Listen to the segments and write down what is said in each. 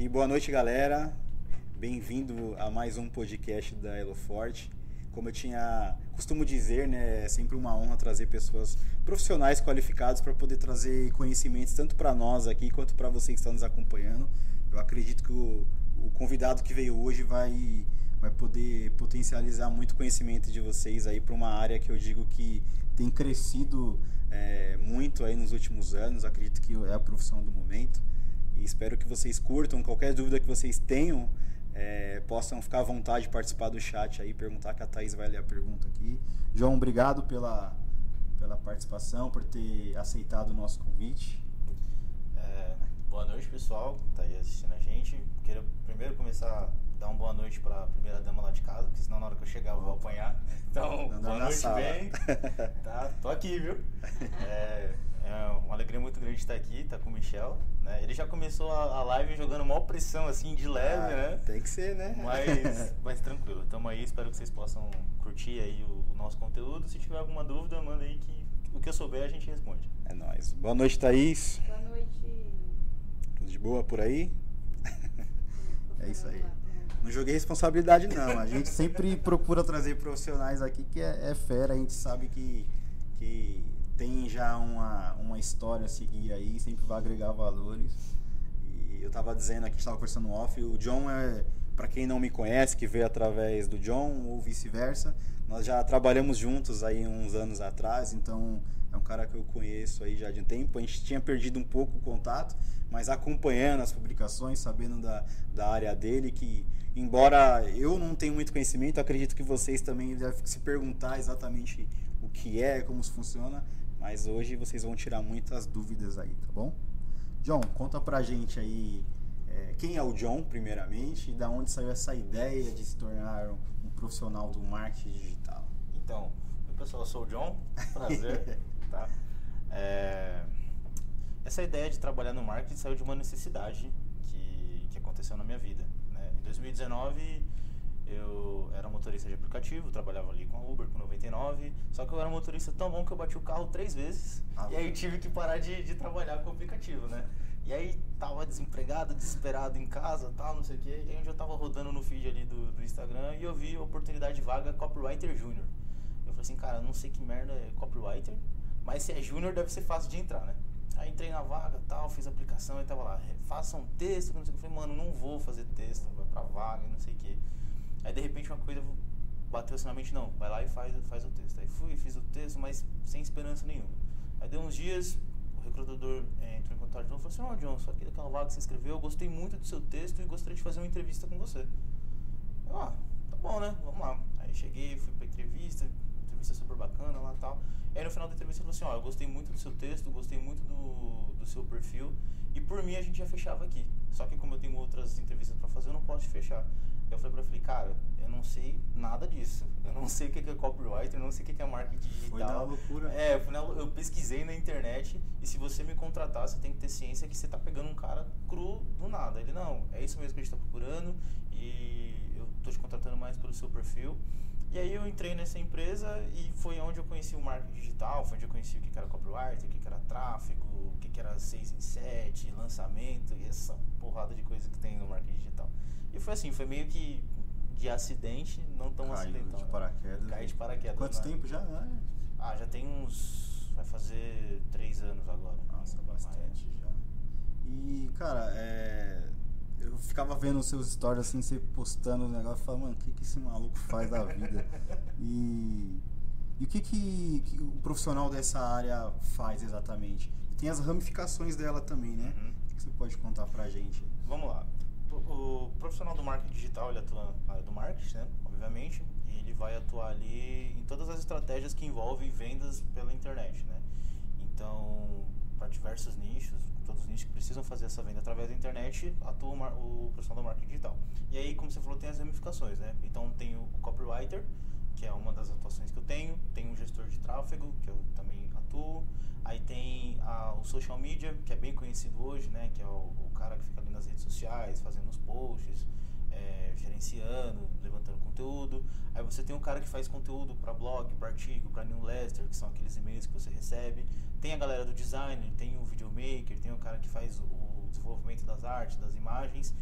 E boa noite, galera. Bem-vindo a mais um podcast da Eloforte. Como eu tinha costumo dizer, né, é sempre uma honra trazer pessoas profissionais qualificadas para poder trazer conhecimentos tanto para nós aqui quanto para você que está nos acompanhando. Eu acredito que o, o convidado que veio hoje vai vai poder potencializar muito conhecimento de vocês aí para uma área que eu digo que tem crescido é, muito aí nos últimos anos. Acredito que é a profissão do momento. E espero que vocês curtam. Qualquer dúvida que vocês tenham, é, possam ficar à vontade de participar do chat aí, perguntar que a Thaís vai ler a pergunta aqui. João, obrigado pela, pela participação, por ter aceitado o nosso convite. É, boa noite, pessoal, que está aí assistindo a gente. Quero primeiro começar dar uma boa noite para a primeira dama lá de casa, porque senão na hora que eu chegar eu vou apanhar. Então, Não, não, boa noite, sala. bem. Tá, tô aqui, viu? É, é uma alegria muito grande estar aqui, tá com o Michel. Né? Ele já começou a, a live jogando maior pressão, assim, de leve, Ah, né? Tem que ser, né? Mas, mas tranquilo, tamo aí, espero que vocês possam curtir aí o, o nosso conteúdo. Se tiver alguma dúvida, manda aí que o que eu souber a gente responde. É nóis. Boa noite, Thaís. Boa noite. Tudo de boa por aí? É isso aí. Não joguei responsabilidade, não. A gente sempre procura trazer profissionais aqui que é, é fera. A gente sabe que, que tem já uma, uma história a seguir aí, sempre vai agregar valores. E eu tava dizendo aqui, estava conversando off, o John é, para quem não me conhece, que veio através do John ou vice-versa, nós já trabalhamos juntos aí uns anos atrás, então é um cara que eu conheço aí já de um tempo. A gente tinha perdido um pouco o contato, mas acompanhando as publicações, sabendo da, da área dele, que embora eu não tenha muito conhecimento, acredito que vocês também devem se perguntar exatamente o que é, como se funciona, mas hoje vocês vão tirar muitas dúvidas aí, tá bom? John, conta pra gente aí é, quem é o John, primeiramente, e da onde saiu essa ideia de se tornar um, profissional do marketing digital. Então, pessoal, eu sou o John, prazer, tá? É, essa ideia de trabalhar no marketing saiu de uma necessidade que, que aconteceu na minha vida. Né? Em 2019, eu era motorista de aplicativo, trabalhava ali com a Uber, com 99, só que eu era um motorista tão bom que eu bati o carro três vezes, Ah, e aí tive que parar de, de trabalhar com o aplicativo, né? E aí tava desempregado, desesperado em casa, tal, não sei o quê. E aí eu tava rodando no feed ali do, do Instagram e eu vi a oportunidade de vaga Copywriter Júnior. Eu falei assim, cara, não sei que merda é Copywriter, mas se é Júnior deve ser fácil de entrar, né? Aí entrei na vaga, tal, fiz a aplicação e tava lá, faça um texto, não sei o que. Eu falei, mano, não vou fazer texto, vai pra vaga, não sei o que. Aí de repente uma coisa bateu assim na mente, não, vai lá e faz, faz o texto. Aí fui, fiz o texto, mas sem esperança nenhuma. Aí deu uns dias, o recrutador eh, entrou em contato de novo e falou assim, ó John, só aqui daquela vaga que você escreveu, eu gostei muito do seu texto e gostaria de fazer uma entrevista com você. Eu, ah, tá bom, né? Vamos lá. Aí cheguei, fui pra entrevista, entrevista super bacana lá e tal. E aí no final da entrevista ele falou assim, ó, eu gostei muito do seu texto, gostei muito do, do seu perfil e por mim a gente já fechava aqui. Só que como eu tenho outras entrevistas pra fazer, eu não posso fechar. Eu falei pra ele, cara, eu não sei nada disso. Eu não sei o que é copywriter, eu não sei o que é marketing digital. Foi na loucura. É, eu pesquisei na internet e se você me contratar, você tem que ter ciência que você tá pegando um cara cru do nada. Ele, não, é isso mesmo que a gente tá procurando e eu tô te contratando mais pelo seu perfil. E aí eu entrei nessa empresa e foi onde eu conheci o marketing digital, foi onde eu conheci o que era copywriter, o que era tráfego, o que era 6 em 7, lançamento e essa porrada de coisa que tem no marketing digital. E foi assim, foi meio que de acidente, não tão Caiu acidental. de né? paraquedas. Caí de paraquedas. Quanto né? tempo já? né? Ah, já tem uns. Vai fazer três anos agora. Nossa, bastante já. E, cara, é, eu ficava vendo os seus stories assim, você postando os negócios, e falava, mano, o que, que esse maluco faz da vida? e, e o que, que, que o profissional dessa área faz exatamente? E tem as ramificações dela também, né? Uhum. O que você pode contar pra gente? Vamos lá. O o profissional do marketing digital, ele atua na área do marketing, né? Obviamente. E ele vai atuar ali em todas as estratégias que envolvem vendas pela internet, né? Então, para diversos nichos, todos os nichos que precisam fazer essa venda através da internet, atua o, o profissional do marketing digital. E aí, como você falou, tem as ramificações, né? Então, tem o copywriter, que é uma das atuações que eu tenho. Tem um gestor de tráfego, que eu também atuo. Aí tem a- o social media, que é bem conhecido hoje, né? Que é o, o cara que fica ali nas redes sociais, fazendo os posts, é, gerenciando, levantando conteúdo. Aí você tem o cara que faz conteúdo para blog, para artigo, para newsletter, que são aqueles e-mails que você recebe. Tem a galera do design, tem o videomaker, tem o cara que faz o desenvolvimento das artes, das imagens.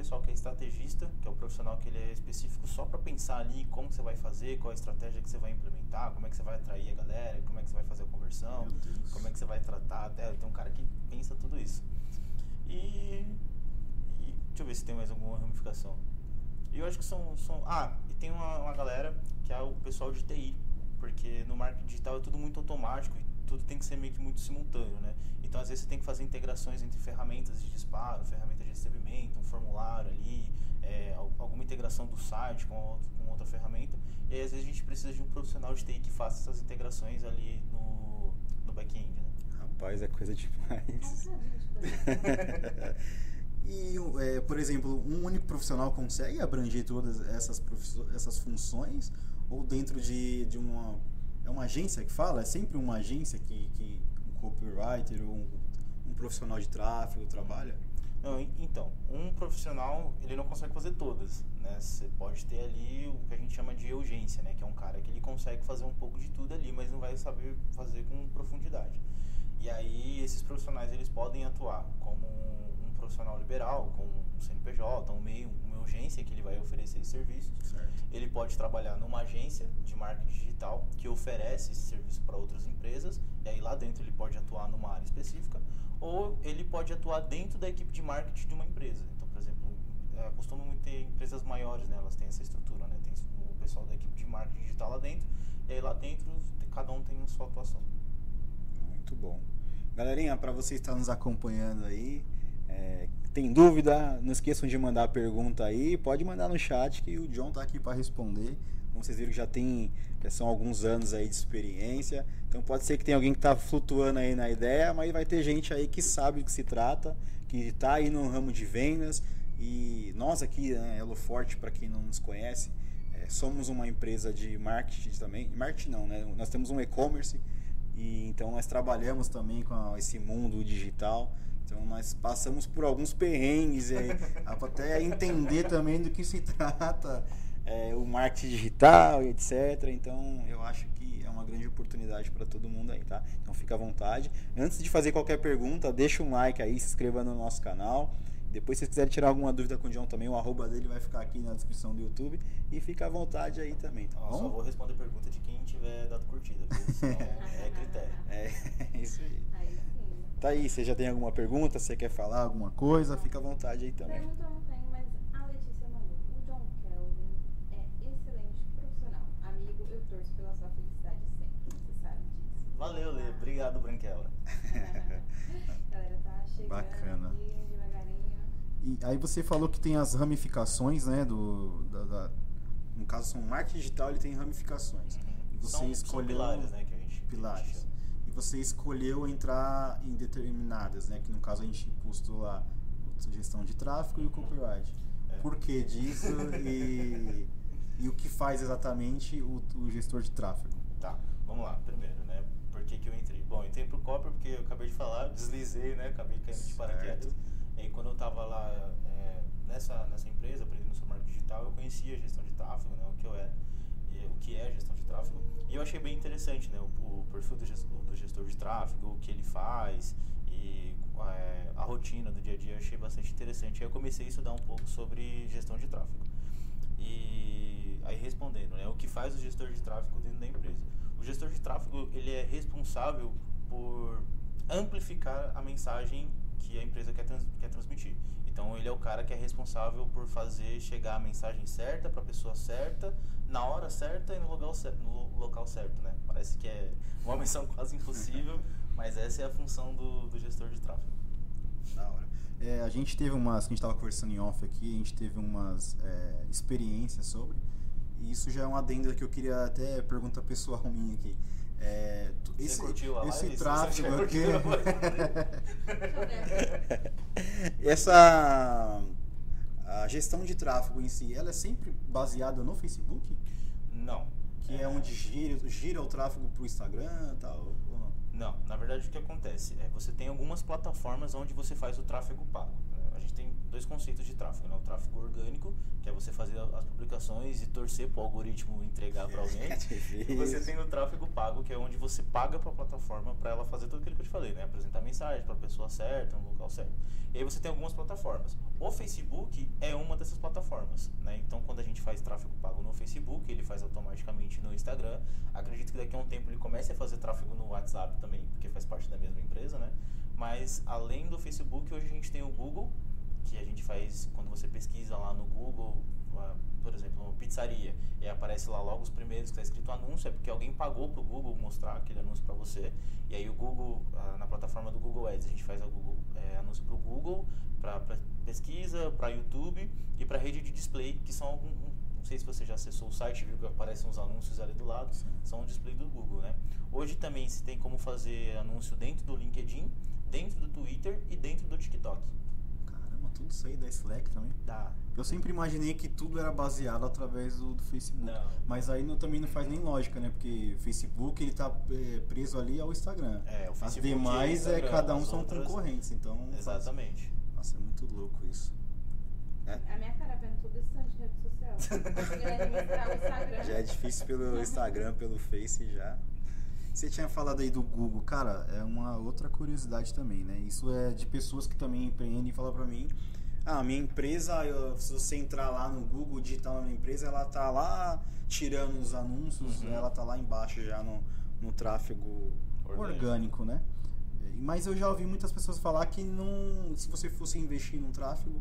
pessoal que é estrategista, que é o profissional que ele é específico só para pensar ali como você vai fazer, qual a estratégia que você vai implementar, como é que você vai atrair a galera, como é que você vai fazer a conversão, como é que você vai tratar. Até, tem um cara que pensa tudo isso. E deixa eu ver se tem mais alguma ramificação. E eu acho que são, são ah, e tem uma, uma galera que é o pessoal de TI, porque no marketing digital é tudo muito automático e tudo tem que ser meio que muito simultâneo, né? Então às vezes você tem que fazer integrações entre ferramentas de disparo, ferramentas de recebimento, um formulário ali, é, al- alguma integração do site com, outro- com outra ferramenta. E aí às vezes a gente precisa de um profissional de TI que faça essas integrações ali no, no back-end, né? Rapaz, é coisa demais. E, é, por exemplo, um único profissional consegue abranger todas essas, essas funções? Ou dentro de, de uma. É uma agência que fala? É sempre uma agência que, que um copywriter ou um, um profissional de tráfego trabalha? Não, en- então, um profissional, ele não consegue fazer todas, né? Você pode ter ali o que a gente chama de urgência, né? Que é um cara que ele consegue fazer um pouco de tudo ali, mas não vai saber fazer com profundidade. E aí, esses profissionais, eles podem atuar como um profissional liberal, como um CNPJ, um meio, uma urgência que ele vai oferecer esse serviço. Certo. Ele pode trabalhar numa agência de marketing digital que oferece esse serviço para outras empresas, e aí lá dentro ele pode atuar numa área específica, ou ele pode atuar dentro da equipe de marketing de uma empresa. Então, por exemplo, é, costumam muito ter empresas maiores, né? Elas têm essa estrutura, né? Tem o pessoal da equipe de marketing digital lá dentro, e aí lá dentro cada um tem a sua atuação. Muito bom. Galerinha, para você estar nos acompanhando aí, é, tem dúvida, não esqueçam de mandar a pergunta aí, pode mandar no chat que o John tá aqui para responder. Como vocês viram já tem, já são alguns anos aí de experiência, então pode ser que tenha alguém que tá flutuando aí na ideia, mas vai ter gente aí que sabe do que se trata, que tá aí no ramo de vendas e nós aqui, né, Elo Forte, para quem não nos conhece, é, somos uma empresa de marketing também, marketing não, né? Nós temos um e-commerce e então nós trabalhamos também com esse mundo digital. Então nós passamos por alguns perrengues aí, até entender também do que se trata é, o marketing digital, e etc. Então eu acho que é uma grande oportunidade para todo mundo aí, tá? Então fica à vontade. Antes de fazer qualquer pergunta, deixa um like aí, se inscreva no nosso canal. Depois, se vocês quiserem tirar alguma dúvida com o John também, o arroba dele vai ficar aqui na descrição do YouTube. E fica à vontade aí também, tá Ó, só bom? vou responder pergunta de quem tiver dado curtida, porque senão é critério. É isso aí. Tá aí, você já tem alguma pergunta? Você quer falar alguma coisa? Fica à vontade aí também. Pergunta eu não tenho, mas a Letícia mandou. O John Kelvin é excelente profissional. Amigo, eu torço pela sua felicidade sempre. Você sabe disso. Valeu, Lê. Obrigado, Branquela. Galera, tá chegando Bacana. aqui devagarinho. E aí você falou que tem as ramificações, né? Do, da, da- no caso, são marketing digital, ele tem ramificações. E você são, escolheu são pilares, né, que a gente, que a gente pilares. E você escolheu entrar em determinadas, né? Que no caso a gente postou lá gestão de tráfego e o copyright. É. Por que disso e, e o que faz exatamente o, o gestor de tráfego? Tá, vamos lá. Primeiro, né? Por que, que eu entrei? Bom, eu entrei pro Copper porque eu acabei de falar, deslizei, né? Acabei caindo de paraquedas. E aí, quando eu tava lá é, nessa, nessa empresa, aprendendo sobre marketing digital, eu conhecia a gestão de tráfego, né? O que eu era, o que é gestão de tráfego. E eu achei bem interessante, né? O, o perfil do gestor, do gestor de tráfego, o que ele faz e é, a rotina do dia a dia, eu achei bastante interessante. Aí eu comecei a estudar um pouco sobre gestão de tráfego. E aí respondendo, né, o que faz o gestor de tráfego dentro da empresa? O gestor de tráfego ele é responsável por amplificar a mensagem que a empresa quer, trans- quer transmitir. Então ele é o cara que é responsável por fazer chegar a mensagem certa para a pessoa certa, na hora certa e no local, no lo- local certo, né? Parece que é uma missão quase impossível, mas essa é a função do, do gestor de tráfego. Da hora. É, a gente teve umas, a gente estava conversando em off aqui, a gente teve umas é, experiências sobre, e isso já é um adendo que eu queria até perguntar pessoal minha aqui. É, Você esse, curtiu a esse live? Tráfego você aqui. Essa a gestão de tráfego em si, ela é sempre baseada no Facebook? Não. Que é onde gira, gira o tráfego pro Instagram e tal? não? Não, na verdade o que acontece é você tem algumas plataformas onde você faz o tráfego pago. A gente tem dois conceitos de tráfego, né? O tráfego orgânico, que é você fazer as publicações e torcer para o algoritmo entregar para alguém. E você tem o tráfego pago, que é onde você paga para a plataforma para ela fazer tudo aquilo que eu te falei, né? Apresentar mensagem para a pessoa certa, no local certo. E aí você tem algumas plataformas. O Facebook é uma dessas plataformas, né? Então, quando a gente faz tráfego pago no Facebook, ele faz automaticamente no Instagram. Acredito que daqui a um tempo ele comece a fazer tráfego no WhatsApp também, porque faz parte da mesma empresa, né? Mas além do Facebook, hoje a gente tem o Google, que a gente faz quando você pesquisa lá no Google, por exemplo, uma pizzaria, e aparece lá logo os primeiros que está escrito anúncio, é porque alguém pagou para o Google mostrar aquele anúncio para você. E aí o Google, na plataforma do Google Ads, a gente faz Google, é, anúncio para o Google, para pesquisa, para YouTube e para rede de display, que são algum, um- não sei se você já acessou o site, viu que aparecem uns anúncios ali do lado, Sim. são o display do Google, né? Hoje também se tem como fazer anúncio dentro do LinkedIn, dentro do Twitter e dentro do TikTok. Caramba, tudo isso aí da Slack também. Dá. Eu sempre imaginei que tudo era baseado através do, do Facebook. Não. Mas aí não- também não faz nem lógica, né? Porque Facebook ele tá é, preso ali ao Instagram. É, o As Facebook o demais é Instagram, cada um as são outras- concorrentes, então. faz- Exatamente. Nossa, é muito louco isso. A minha cara vendo tudo isso de rede social. Consegui administrar o Instagram. Já é difícil pelo Instagram, pelo Face já. Você tinha falado aí do Google, cara, é uma outra curiosidade também, né? Isso é de pessoas que também empreendem e falam pra mim, ah, minha empresa, eu- se você entrar lá no Google, digitar na minha empresa, ela tá lá tirando os anúncios, Uhum. ela tá lá embaixo já no, no tráfego Orgânico. orgânico, né? Mas eu já ouvi muitas pessoas falar que não, se você fosse investir num tráfego,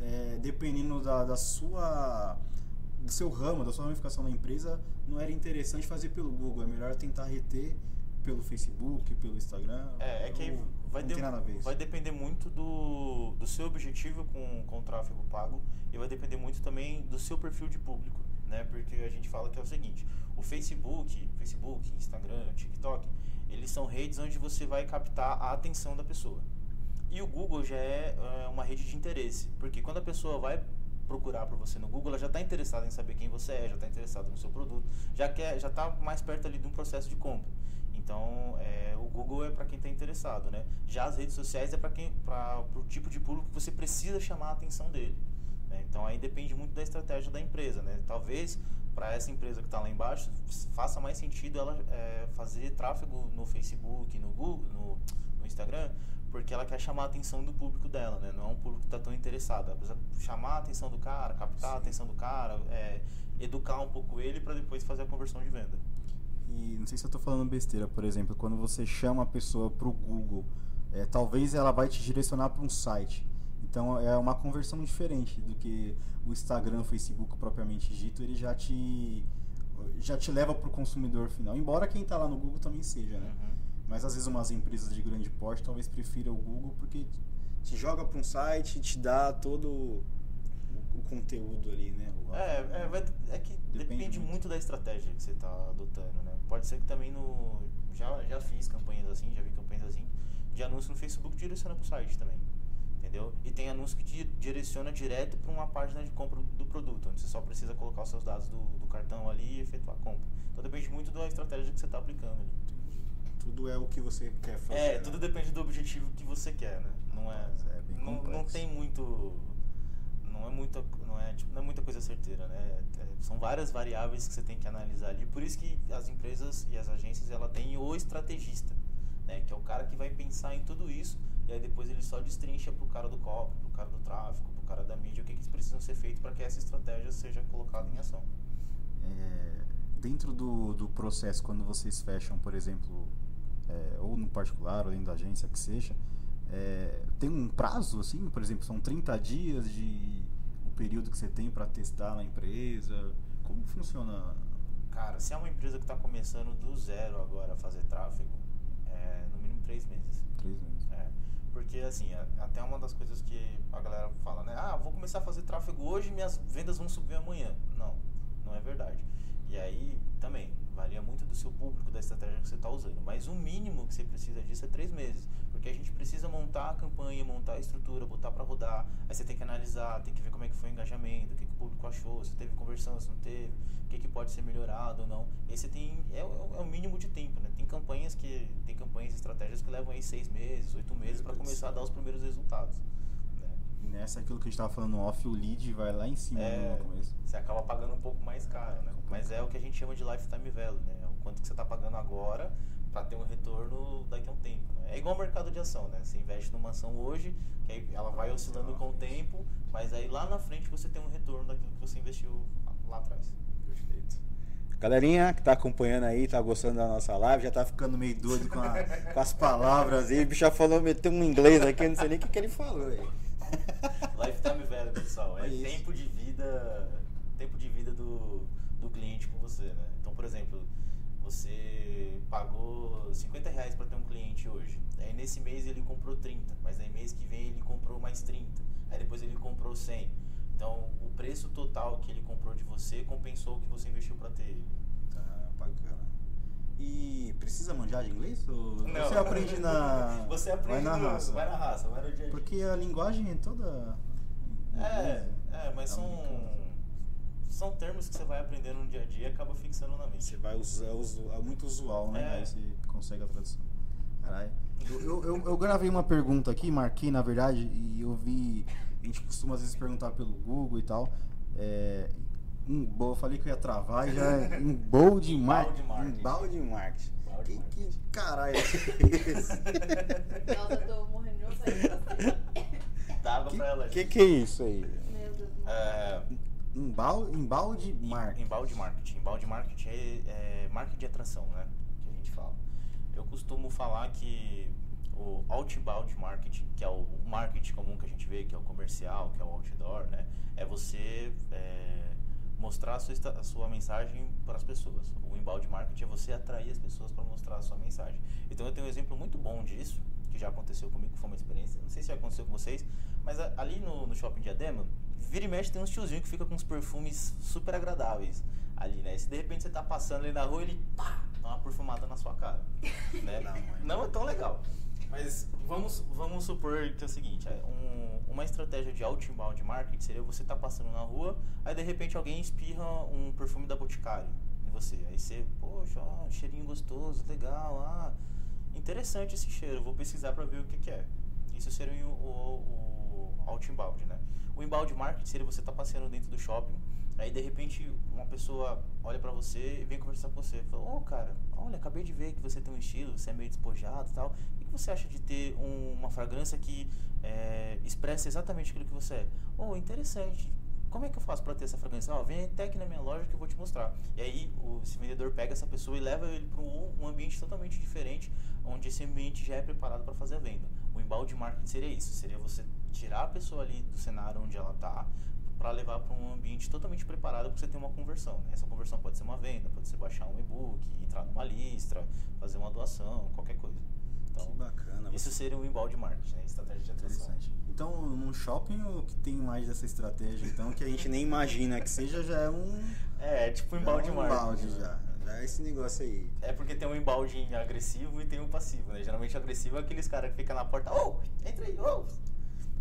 é, dependendo da, da sua do seu ramo, da sua ramificação da empresa, não era interessante fazer pelo Google, é melhor tentar reter pelo Facebook, pelo Instagram. É, é que vai, de- vai depender muito do, do seu objetivo com, com o tráfego pago e vai depender muito também do seu perfil de público, né? Porque a gente fala que é o seguinte, o Facebook, Facebook, Instagram, TikTok, eles são redes onde você vai captar a atenção da pessoa. E o Google já é, é, uma rede de interesse, porque quando a pessoa vai procurar por você no Google, ela já está interessada em saber quem você é, já está interessada no seu produto, já quer, já está mais perto ali de um processo de compra. Então, é, o Google é para quem está interessado, né? Já as redes sociais é para quem, para o tipo de público que você precisa chamar a atenção dele. né? Então, aí depende muito da estratégia da empresa, né? Talvez para essa empresa que está lá embaixo faça mais sentido ela é, fazer tráfego no Facebook, no Google, no, no Instagram, porque ela quer chamar a atenção do público dela, né? Não é um público que está tão interessado. Ela precisa chamar a atenção do cara, captar a Sim. atenção do cara, é, educar um pouco ele para depois fazer a conversão de venda. E não sei se eu tô falando besteira, por exemplo, quando você chama a pessoa pro Google, é, talvez ela vai te direcionar para um site. Então é uma conversão diferente do que o Instagram, o Facebook propriamente dito, ele já te já te leva pro consumidor final. Embora quem tá lá no Google também seja, né? Uhum. Mas às vezes umas empresas de grande porte talvez prefira o Google porque te joga para um site e te dá todo o, o conteúdo ali, né? O- É, é, vai- é que Depende depende, muito. muito. da estratégia que você está adotando, né? Pode ser que também no. Já, já fiz campanhas assim, já vi campanhas assim, de anúncio no Facebook direciona para o site também. Entendeu? E tem anúncio que di- direciona direto para uma página de compra do produto, onde você só precisa colocar os seus dados do, do cartão ali e efetuar a compra. Então depende muito da estratégia que você está aplicando ali. Tudo é o que você quer fazer. É, né? tudo depende do objetivo que você quer, né? Não é, é bem não, não tem muito não é muita não é, tipo, não é muita coisa certeira, né? É, são várias variáveis que você tem que analisar ali. Por isso que as empresas e as agências ela têm o estrategista, né? Que é o cara que vai pensar em tudo isso e aí depois ele só destrincha pro cara do copy, pro cara do tráfego, pro cara da mídia o que que precisam ser feito para que essa estratégia seja colocada em ação. É, dentro do, do processo, quando vocês fecham, por exemplo, é, ou no particular, ou dentro da agência, que seja, é, tem um prazo, assim? Por exemplo, são 30 dias de o período que você tem para testar na empresa? Como funciona? Cara, se é uma empresa que está começando do zero agora a fazer tráfego, é no mínimo três meses. Três meses. É, porque assim, até uma das coisas que a galera fala, né? Ah, vou começar a fazer tráfego hoje e minhas vendas vão subir amanhã. Não, não é verdade. E aí, também, varia muito do seu público, da estratégia que você está usando. Mas o mínimo que você precisa disso é três meses. Porque a gente precisa montar a campanha, montar a estrutura, botar para rodar. Aí você tem que analisar, tem que ver como é que foi o engajamento, o que, que o público achou, se teve conversão, se não teve, o que, que pode ser melhorado ou não. E aí você tem, é, o- é o mínimo de tempo, né? Tem campanhas que, tem campanhas e estratégias que levam aí seis meses, oito meses para começar a dar os primeiros resultados. Né? E nessa, aquilo que a gente estava falando off, o lead vai lá em cima É, no começo. você acaba pagando um pouco mais caro, né? Mas é o que a gente chama de lifetime value, né? É O quanto que você está pagando agora para ter um retorno daqui a um tempo. Né? É igual ao mercado de ação, né? Você investe numa ação hoje, que aí ela vai oscilando com o tempo, Mas aí lá na frente você tem um retorno daquilo que você investiu lá atrás. Perfeito. Galerinha que tá acompanhando aí, tá gostando da nossa live, já tá ficando meio doido com, a- com as palavras aí. O bicho já falou, meteu um inglês aqui, eu não sei nem o que, que ele falou aí. Lifetime value, pessoal, é É tempo de vida, tempo de vida do, do cliente com você, né? Então, por exemplo, você pagou 50 reais para ter um cliente hoje. Aí nesse mês ele comprou 30, mas aí mês que vem ele comprou mais 30. Aí depois ele comprou 100. Então, o preço total que ele comprou de você compensou o que você investiu para ter ele. Tá, bacana. E precisa manjar de inglês? Ou Não. Você aprende na. Você aprende vai na no- raça. vai na raça, vai no dia a dia. Porque a linguagem é toda. É, é, mas são, americana. são termos que você vai aprendendo no dia a dia e acaba fixando na mente. Você vai usar, usu- é muito usual, né? É. Aí você consegue a tradução. Caralho. Eu, eu, eu, eu gravei uma pergunta aqui, marquei na verdade, e eu vi. A gente costuma às vezes perguntar pelo Google e tal. É, um, bo- eu falei que eu ia travar e já. Um bowl de marketing. Um balde de marketing. Embalde Que, marketing. que caralho é esse? Nossa, eu tô morrendo de vontade. Dá água Que, pra ela. que que é isso aí? Meu Deus. É, Um balde, um balde em- marketing. Embalde marketing. Embalde marketing é, é marketing de atração, né? Que a gente fala. Eu costumo falar que o outbound marketing, que é o marketing comum que a gente vê, que é o comercial, que é o outdoor, né? É você é, mostrar a sua, a sua mensagem para as pessoas. O inbound marketing é você atrair as pessoas para mostrar a sua mensagem. Então eu tenho um exemplo muito bom disso, que já aconteceu comigo, que foi uma experiência. Não sei se já aconteceu com vocês, mas a- ali no, no shopping Diadema, vira e mexe tem uns tiozinhos que fica com uns perfumes super agradáveis ali, né? E se de repente você tá passando ali na rua, ele pá, dá uma perfumada na sua cara. né? Não é tão legal. Mas vamos, vamos supor que é o seguinte, é um- uma estratégia de outbound marketing seria você estar passando na rua, aí de repente alguém espirra um perfume da Boticário em você. Aí você, poxa, ó, cheirinho gostoso, legal, ah, interessante esse cheiro, vou pesquisar para ver o que, que é. Isso seria o, o, o outbound, né? O inbound marketing seria você estar passeando dentro do shopping, aí de repente uma pessoa olha pra você e vem conversar com você. Fala, ô cara, olha, acabei de ver que você tem um estilo, você é meio despojado e tal. Que você acha de ter um- uma fragrância que é, expressa exatamente aquilo que você é? Oh, interessante. Como é que eu faço pra ter essa fragrância? Ó, vem até aqui na minha loja que eu vou te mostrar. E aí o, esse vendedor pega essa pessoa e leva ele para um, um ambiente totalmente diferente, onde esse ambiente já é preparado para fazer a venda. O embalde marketing seria isso, seria você tirar a pessoa ali do cenário onde ela está para levar para um ambiente totalmente preparado para você ter uma conversão. né? Essa conversão pode ser uma venda, pode ser baixar um e-book, entrar numa listra, fazer uma doação, qualquer coisa. Então, que bacana. isso você- seria o embalde marketing, né? estratégia de atração. Interessante. Então, num shopping, o que tem mais dessa estratégia, então, que a gente nem imagina que seja, já é um. É, tipo já é embalde um marketing. balde já. Já é esse negócio aí. É porque tem um embalde agressivo e tem um passivo, né? Geralmente o agressivo é aqueles caras que ficam na porta, ô, entra aí, ô.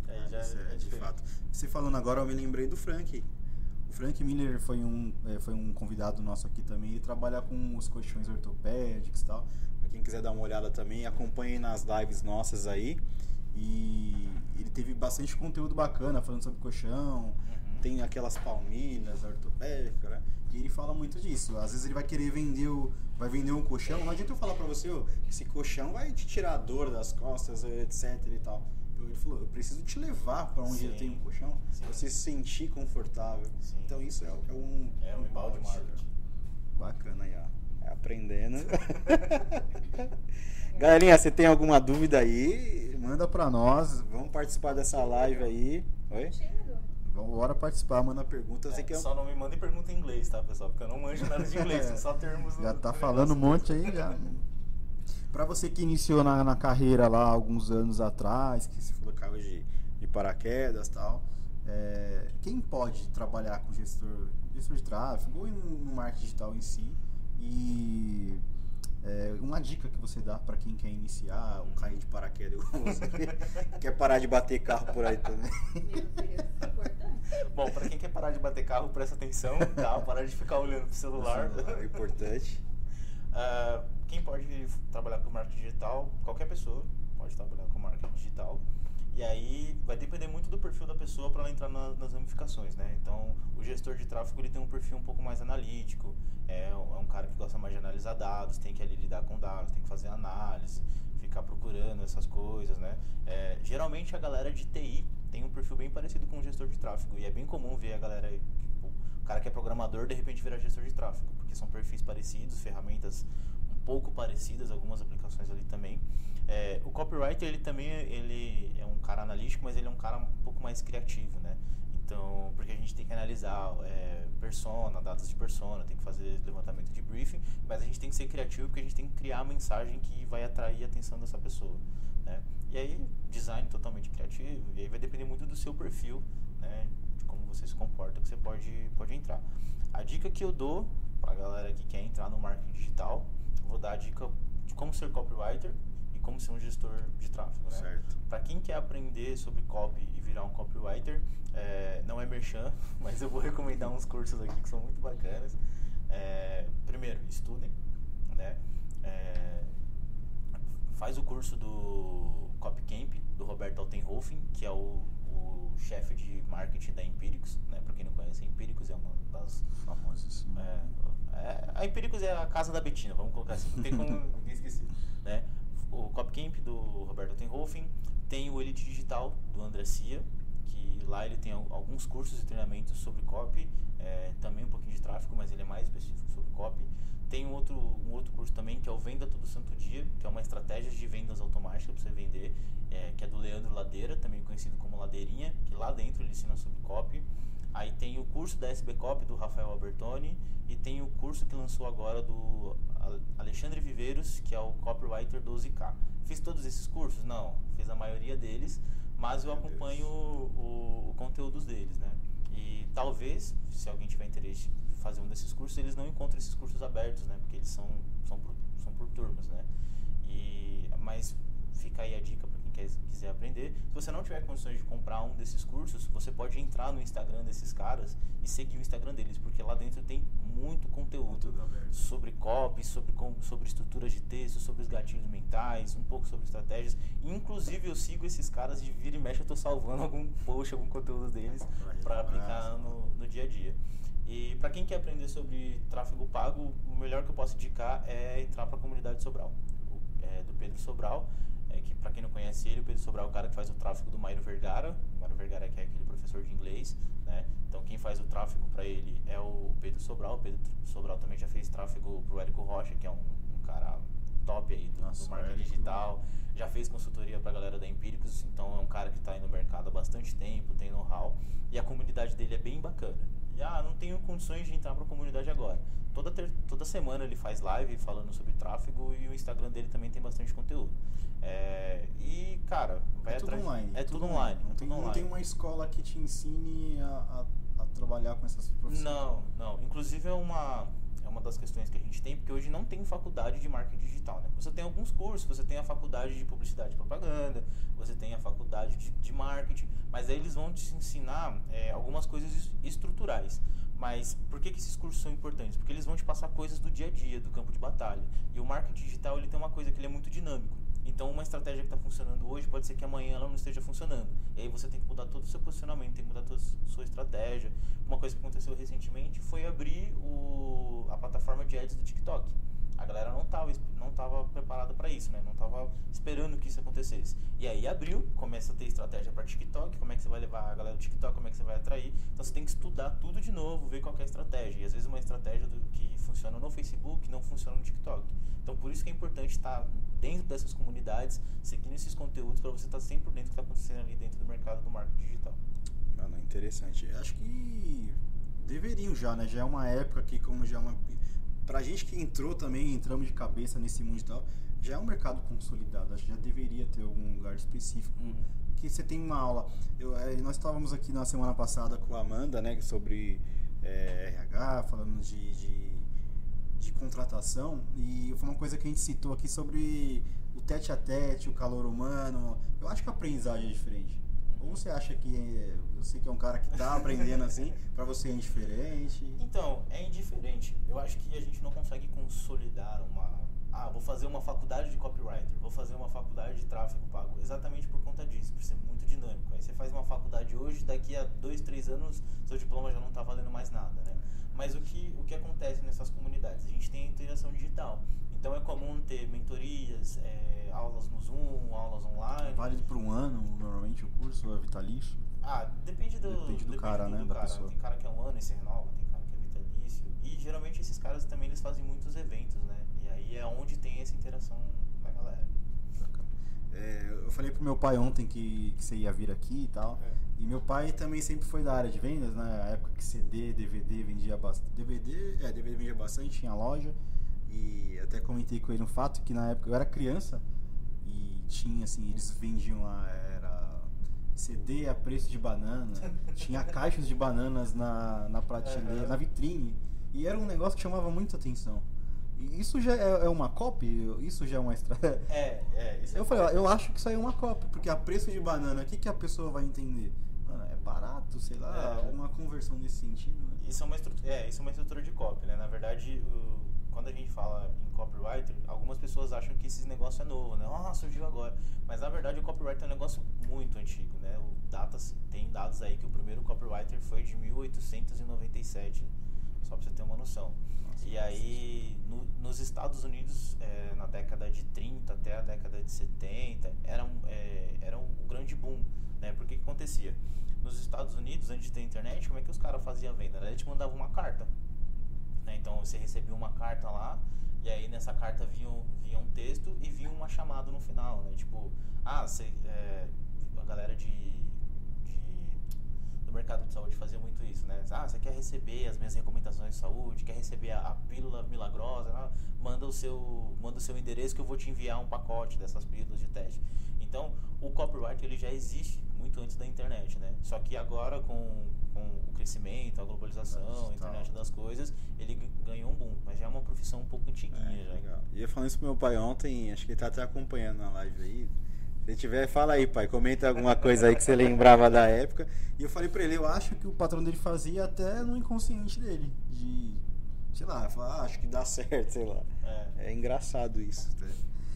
Aí já Isso é, é, de fato. Você falando agora, eu me lembrei do Frank. O Frank Miller foi um, é, foi um convidado nosso aqui também. Ele trabalha com os colchões ortopédicos e tal. Quem quiser dar uma olhada também, acompanhe nas lives nossas aí. E ele teve bastante conteúdo bacana falando sobre colchão. Uhum. Tem aquelas palmilhas ortopédicas, né? E ele fala muito disso. Às vezes ele vai querer vender o, vai vender um colchão. Não adianta eu falar pra você, ô, esse colchão vai te tirar a dor das costas, etc e tal. Eu- Ele falou, eu preciso te levar pra onde Sim. tem um colchão, Sim. pra você se sentir confortável. Sim. Então isso é, é um É um embalde marketing. Bacana. É aprendendo. Galerinha, você tem alguma dúvida aí? Manda pra nós. Vamos participar dessa live aí. Oi? Vamos bora participar, manda perguntas. É, Você quer... Só não me mandem pergunta em inglês, tá, pessoal? Porque eu não manjo nada de inglês, são só termos Já tá do falando um monte aí já. Pra você que iniciou na, na carreira lá alguns anos atrás, que se falou que caiu de, de paraquedas e tal, é, quem pode trabalhar com gestor, gestor de tráfego ou no marketing digital em si? E é, uma dica que você dá pra quem quer iniciar ou cair de paraquedas, quer parar de bater carro por aí também. Meu Deus, importante. Bom, pra quem quer parar de bater carro, presta atenção, tá? Parar de ficar olhando pro celular. É importante. Ah, quem pode trabalhar com marketing digital? Qualquer pessoa pode trabalhar com marketing digital. E aí vai depender muito do perfil da pessoa para ela entrar na- nas ramificações, né? Então, o gestor de tráfego ele tem um perfil um pouco mais analítico, é, um- é um cara que gosta mais de analisar dados, tem que ali lidar com dados, tem que fazer análise, ficar procurando essas coisas, né? É, geralmente a galera de TI tem um perfil bem parecido com o gestor de tráfego. E é bem comum ver a galera, tipo, o cara que é programador, de repente virar gestor de tráfego, porque são perfis parecidos, ferramentas pouco parecidas, algumas aplicações ali também. É, o copywriter, ele também ele é um cara analítico, mas ele é um cara um pouco mais criativo, né? Então, porque a gente tem que analisar é, persona, dados de persona, tem que fazer levantamento de briefing, mas a gente tem que ser criativo porque a gente tem que criar a mensagem que vai atrair a atenção dessa pessoa, né? E aí, design totalmente criativo, e aí vai depender muito do seu perfil, né? De como você se comporta, que você pode, pode entrar. A dica que eu dou pra galera que quer entrar no marketing digital, eu vou dar a dica de como ser copywriter e como ser um gestor de tráfego, né? Certo. Para quem quer aprender sobre copy e virar um copywriter, é, não é merchan, mas eu vou recomendar uns cursos aqui que são muito bacanas. É, primeiro, estudem, né? É, faz o curso do Copy Camp, do Roberto Altenhofen, que é o, o chefe de marketing da Empíricos, né? Para quem não conhece, a Empíricos é uma das Famosas. é, é, a Empíricos é a casa da Betina, vamos colocar assim, não tem como ninguém esquecer. Né? O Copcamp do Roberto Tenhofen, tem o Elite Digital do André Cia, que lá ele tem al- alguns cursos e treinamentos sobre copy, é, também um pouquinho de tráfego, mas ele é mais específico sobre copy. Tem um outro, um outro curso também que é o Venda Todo Santo Dia, que é uma estratégia de vendas automática para você vender, é, que é do Leandro Ladeira, também conhecido como Ladeirinha, que lá dentro ele ensina sobre copy. Aí tem o curso da SB Copy do Rafael Albertoni e tem o curso que lançou agora do Ale- Alexandre Viveiros, que é o Copywriter 12K. Fiz todos esses cursos? Não, fiz a maioria deles, mas eu acompanho o, o conteúdo deles, né? E talvez, se alguém tiver interesse em fazer um desses cursos, eles não encontram esses cursos abertos, né? Porque eles são, são, por, são por turmas, né? E, mas fica aí a dica quer, quiser aprender. Se você não tiver condições de comprar um desses cursos, você pode entrar no Instagram desses caras e seguir o Instagram deles, porque lá dentro tem muito conteúdo sobre copy, sobre, sobre estruturas de texto, sobre os gatilhos mentais, um pouco sobre estratégias. Inclusive eu sigo esses caras de vira e mexe, eu tô salvando algum post, algum conteúdo deles para aplicar no, no dia a dia. E para quem quer aprender sobre tráfego pago, o melhor que eu posso indicar é entrar para a comunidade Sobral, é, do Pedro Sobral. É, que para quem não conhece ele, o Pedro Sobral é o cara que faz o tráfego do Mairo Vergara. O Mairo Vergara que é aquele professor de inglês, né? Então quem faz o tráfego para ele é o Pedro Sobral. O Pedro Sobral também já fez tráfego pro Érico Rocha, que é um, um cara top aí do, Nossa, do marketing digital. Já fez consultoria pra galera da Empíricos, então é um cara que tá aí no mercado há bastante tempo, tem know-how. E a comunidade dele é bem bacana. E ah, não tenho condições de entrar pra comunidade agora. Toda, ter- toda semana ele faz live falando sobre tráfego e o Instagram dele também tem bastante conteúdo. É, e, cara, vai É tudo atrás- online. É tudo online. Não é tem, tudo não online. tem uma escola que te ensine a, a, a trabalhar com essas profissões. Não, não. Inclusive é uma, é uma das questões que a gente tem, porque hoje não tem faculdade de marketing digital, né? Você tem alguns cursos, você tem a faculdade de publicidade e propaganda, você tem a faculdade de, de marketing, mas aí eles vão te ensinar é, algumas coisas es- estruturais. Mas por que, que esses cursos são importantes? Porque eles vão te passar coisas do dia a dia, do campo de batalha. E o marketing digital ele tem uma coisa que ele é muito dinâmico. Então, uma estratégia que está funcionando hoje pode ser que amanhã ela não esteja funcionando. E aí você tem que mudar todo o seu posicionamento, tem que mudar toda a sua estratégia. Uma coisa que aconteceu recentemente foi abrir o, a plataforma de ads do TikTok. A galera não estava não tava preparada para isso, né? Não estava esperando que isso acontecesse. E aí abriu, começa a ter estratégia para TikTok, como é que você vai levar a galera do TikTok, como é que você vai atrair. Então você tem que estudar tudo de novo, ver qual é a estratégia. E às vezes uma estratégia do, que funciona no Facebook não funciona no TikTok. Então por isso que é importante estar dentro dessas comunidades, seguindo esses conteúdos para você estar sempre por dentro do que está acontecendo ali dentro do mercado do marketing digital. Mano, interessante. Acho que deveriam já, né? Já é uma época que, como já é uma. Pra gente que entrou também, entramos de cabeça nesse mundo e tal, já é um mercado consolidado. Acho que já deveria ter algum lugar específico. Que você tem uma aula. Eu, eh, nós estávamos aqui na semana passada com Com a Amanda, né, sobre é, RH, falando de, de, de contratação, e foi uma coisa que a gente citou aqui sobre o tete a tete, o calor humano. Eu acho que a aprendizagem é diferente. Ou você acha que é, você que é um cara que tá aprendendo assim, pra você é indiferente? Então, é indiferente. Eu acho que a gente não consegue consolidar uma. Ah, vou fazer uma faculdade de copywriter, vou fazer uma faculdade de tráfego pago. Exatamente por conta disso, por ser muito dinâmico. Aí você faz uma faculdade hoje, daqui a dois, três anos, seu diploma já não tá valendo mais nada, né? Mas o que, o que acontece nessas comunidades? A gente tem a interação digital. Então é comum ter mentorias, é, aulas no Zoom, aulas online. Válido por um ano, normalmente, o curso é vitalício? Ah, depende do, Depende do cara, né, da pessoa. Tem cara que é um ano e se renova, tem cara que é vitalício. E geralmente esses caras também eles fazem muitos eventos, né? E aí é onde tem essa interação da galera. É, eu falei pro meu pai ontem que, que você ia vir aqui e tal. É. E meu pai também sempre foi da área de vendas, né? Na época que CD, DVD vendia bastante. DVD, é, DVD vendia bastante, tinha loja. E até comentei com ele um fato que na época eu era criança e tinha assim, eles vendiam lá, era CD a preço de banana, tinha caixas de bananas na, na prateleira, Aham. na vitrine. E era um negócio que chamava muita atenção. E isso já é, é uma copy? Isso já é uma estratégia? É, é. Isso Eu é falei, ó, eu acho que isso aí é uma cópia, porque a preço de banana, o que, que a pessoa vai entender? Mano, é barato, sei lá, É. uma conversão nesse sentido, né? Isso é uma estrutura, é, isso é uma estrutura de copy, né? Na verdade, o- quando a gente fala em copywriter, algumas pessoas acham que esse negócio é novo, né? Ah, surgiu agora. Mas na verdade o copywriter é um negócio muito antigo, né? O datas, tem dados aí que o primeiro copywriter foi de 1897, só pra você ter uma noção. Nossa, e aí, no- nos Estados Unidos, é, na década de 30 até a década de 70, era um, é, era um grande boom, né? Porque o que acontecia? Nos Estados Unidos, antes de ter internet, como é que os caras faziam a venda? Eles te mandavam uma carta, né? Então, você recebia uma carta lá, e aí nessa carta vinha, vinha um texto e vinha uma chamada no final, né? Tipo, ah, você, é, a galera de, de- do mercado de saúde fazia muito isso, né? Ah, você quer receber as minhas recomendações de saúde, quer receber a, a pílula milagrosa, né? manda o seu manda o seu endereço que eu vou te enviar um pacote dessas pílulas de teste. Então, o copyright ele já existe muito antes da internet, né? Só que agora com, com o crescimento, a globalização, a Digital. internet das coisas, ele ganhou um boom, mas já é uma profissão um pouco antiguinha É, já. legal. E eu falando isso pro meu pai ontem, acho que ele tá até acompanhando na live aí. Se tiver, fala aí, pai. Comenta alguma coisa aí que você lembrava da época. E eu falei pra ele, eu acho que o patrão dele fazia até no inconsciente dele, de, sei lá, falar, ah, acho que dá certo, sei lá. É. É engraçado isso.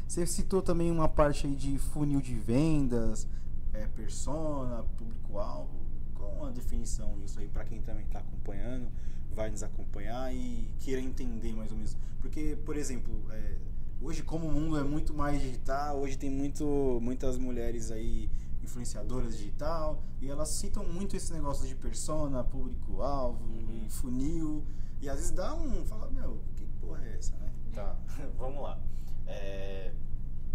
Você citou também uma parte aí de funil de vendas, é, persona, público-alvo. Qual a definição disso aí Pra quem também tá acompanhando, vai nos acompanhar e queira entender mais ou menos? Porque, por exemplo, é, hoje como o mundo é muito mais digital, hoje tem muito, muitas mulheres aí. influenciadoras digital, e elas citam muito esse negócio de persona, público-alvo, Uhum. e funil, e às vezes dá um, fala, meu, que porra é essa, né? Tá, vamos lá. É,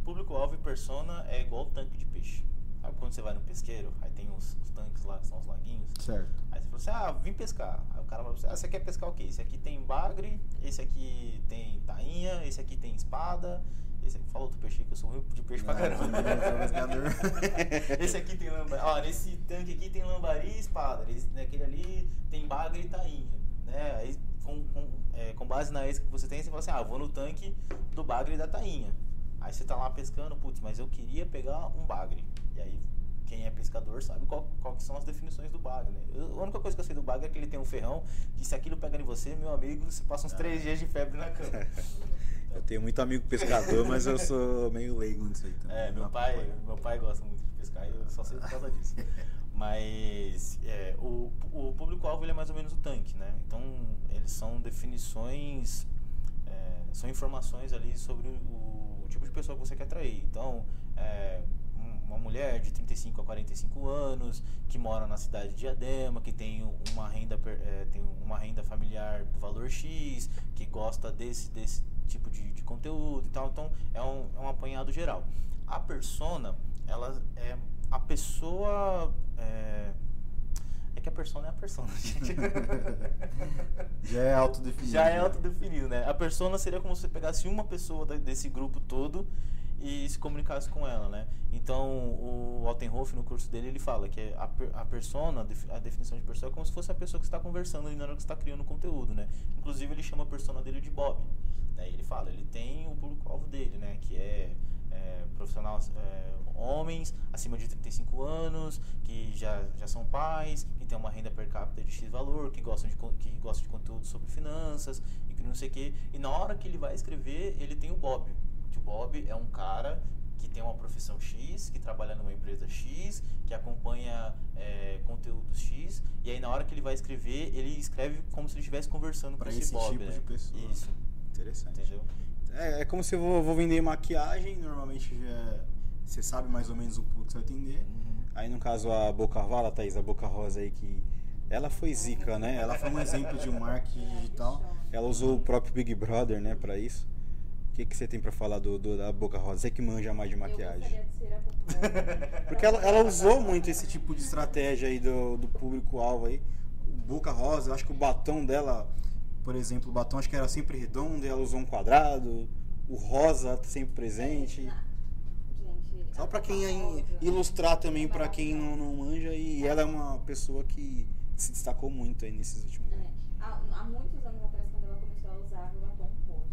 Público-alvo e persona é igual tanque de peixe. Sabe quando você vai no pesqueiro, aí tem os, os tanques lá que são os laguinhos? Certo. Aí você fala assim, ah, vim pescar. Aí o cara vai você, ah, você quer pescar o quê? Esse aqui tem bagre, esse aqui tem tainha, esse aqui tem espada. Esse aqui, fala outro peixe que eu sou ruim de peixe pra Ah, caramba. esse aqui tem lambari. Ó, nesse tanque aqui tem lambari e espada. Esse, naquele ali tem bagre e tainha. Né? Aí, com, com, é, com base na isca que você tem, você fala assim, ah, vou no tanque do bagre e da tainha. Aí você tá lá pescando, putz, mas eu queria pegar um bagre. E aí, quem é pescador sabe qual, qual que são as definições do bagre, né? Eu- a única coisa que eu sei do bagre é que ele tem um ferrão, que se aquilo pega em você, meu amigo, você passa uns Ah. três dias de febre na cama. Eu tenho muito amigo pescador, mas eu sou meio leigo nisso aí também. É, meu pai, meu pai gosta muito de pescar e eu só sei por causa disso. Mas é, o, o público-alvo é mais ou menos o tanque, né? Então, eles são definições, é, são informações ali sobre o, o tipo de pessoa que você quer atrair. Então, é, uma mulher de 35 a 45 anos, que mora na cidade de Diadema, que tem uma renda, é, tem uma renda familiar do valor X, que gosta desse, desse tipo de, de conteúdo e tal. Então, é um, é um apanhado geral. A persona, ela é a pessoa. É, é que a persona é a persona, gente. Já é autodefinido. Já é autodefinido, né? A persona seria como se você pegasse uma pessoa desse grupo todo e se comunicasse com ela, né? Então, o Altenhoff, no curso dele, ele fala que a, a persona, a defi- a definição de persona é como se fosse a pessoa que está conversando ali na hora que está criando conteúdo, né? Inclusive, ele chama a persona dele de Bob. Né? Ele fala, ele tem o público-alvo dele, né? Que é, é, profissional, é, homens acima de 35 anos, que já, já são pais, que tem uma renda per capita de X valor, que gostam de, que gostam de conteúdo sobre finanças e que não sei o quê. E na hora que ele vai escrever, ele tem o Bob. Bob é um cara que tem uma profissão X, que trabalha numa empresa X, que acompanha é, conteúdos X, e aí na hora que ele vai escrever, ele escreve como se ele estivesse conversando Pra com esse esse Bob. tipo né? de pessoa. Isso, Interessante. entendeu? É, é como se eu vou, vou vender maquiagem. Maquiagem, normalmente já você sabe mais ou menos o público que você vai atender. Uhum. Aí no caso a Boca Vala, Thaís, a Boca Rosa aí que. Ela foi zica, né? Ela foi um exemplo de marketing digital. Ela usou o próprio Big Brother, né, pra isso. O que, que você tem pra falar do, do- da Boca Rosa? Você que manja mais de Eu maquiagem. gostaria de ser a Boca Porque ela, ela usou muito esse tipo de estratégia aí do, do público-alvo aí. O Boca Rosa, eu acho que o batom dela, por exemplo, o batom acho que era sempre redondo, e ela usou um quadrado. O rosa sempre presente. Gente, Só a pra quem Rosa. ilustrar também pra quem não, não manja e ela é uma pessoa que se destacou muito aí nesses últimos É, anos. há, há muitos anos atrás, quando ela começou a usar o batom rosa.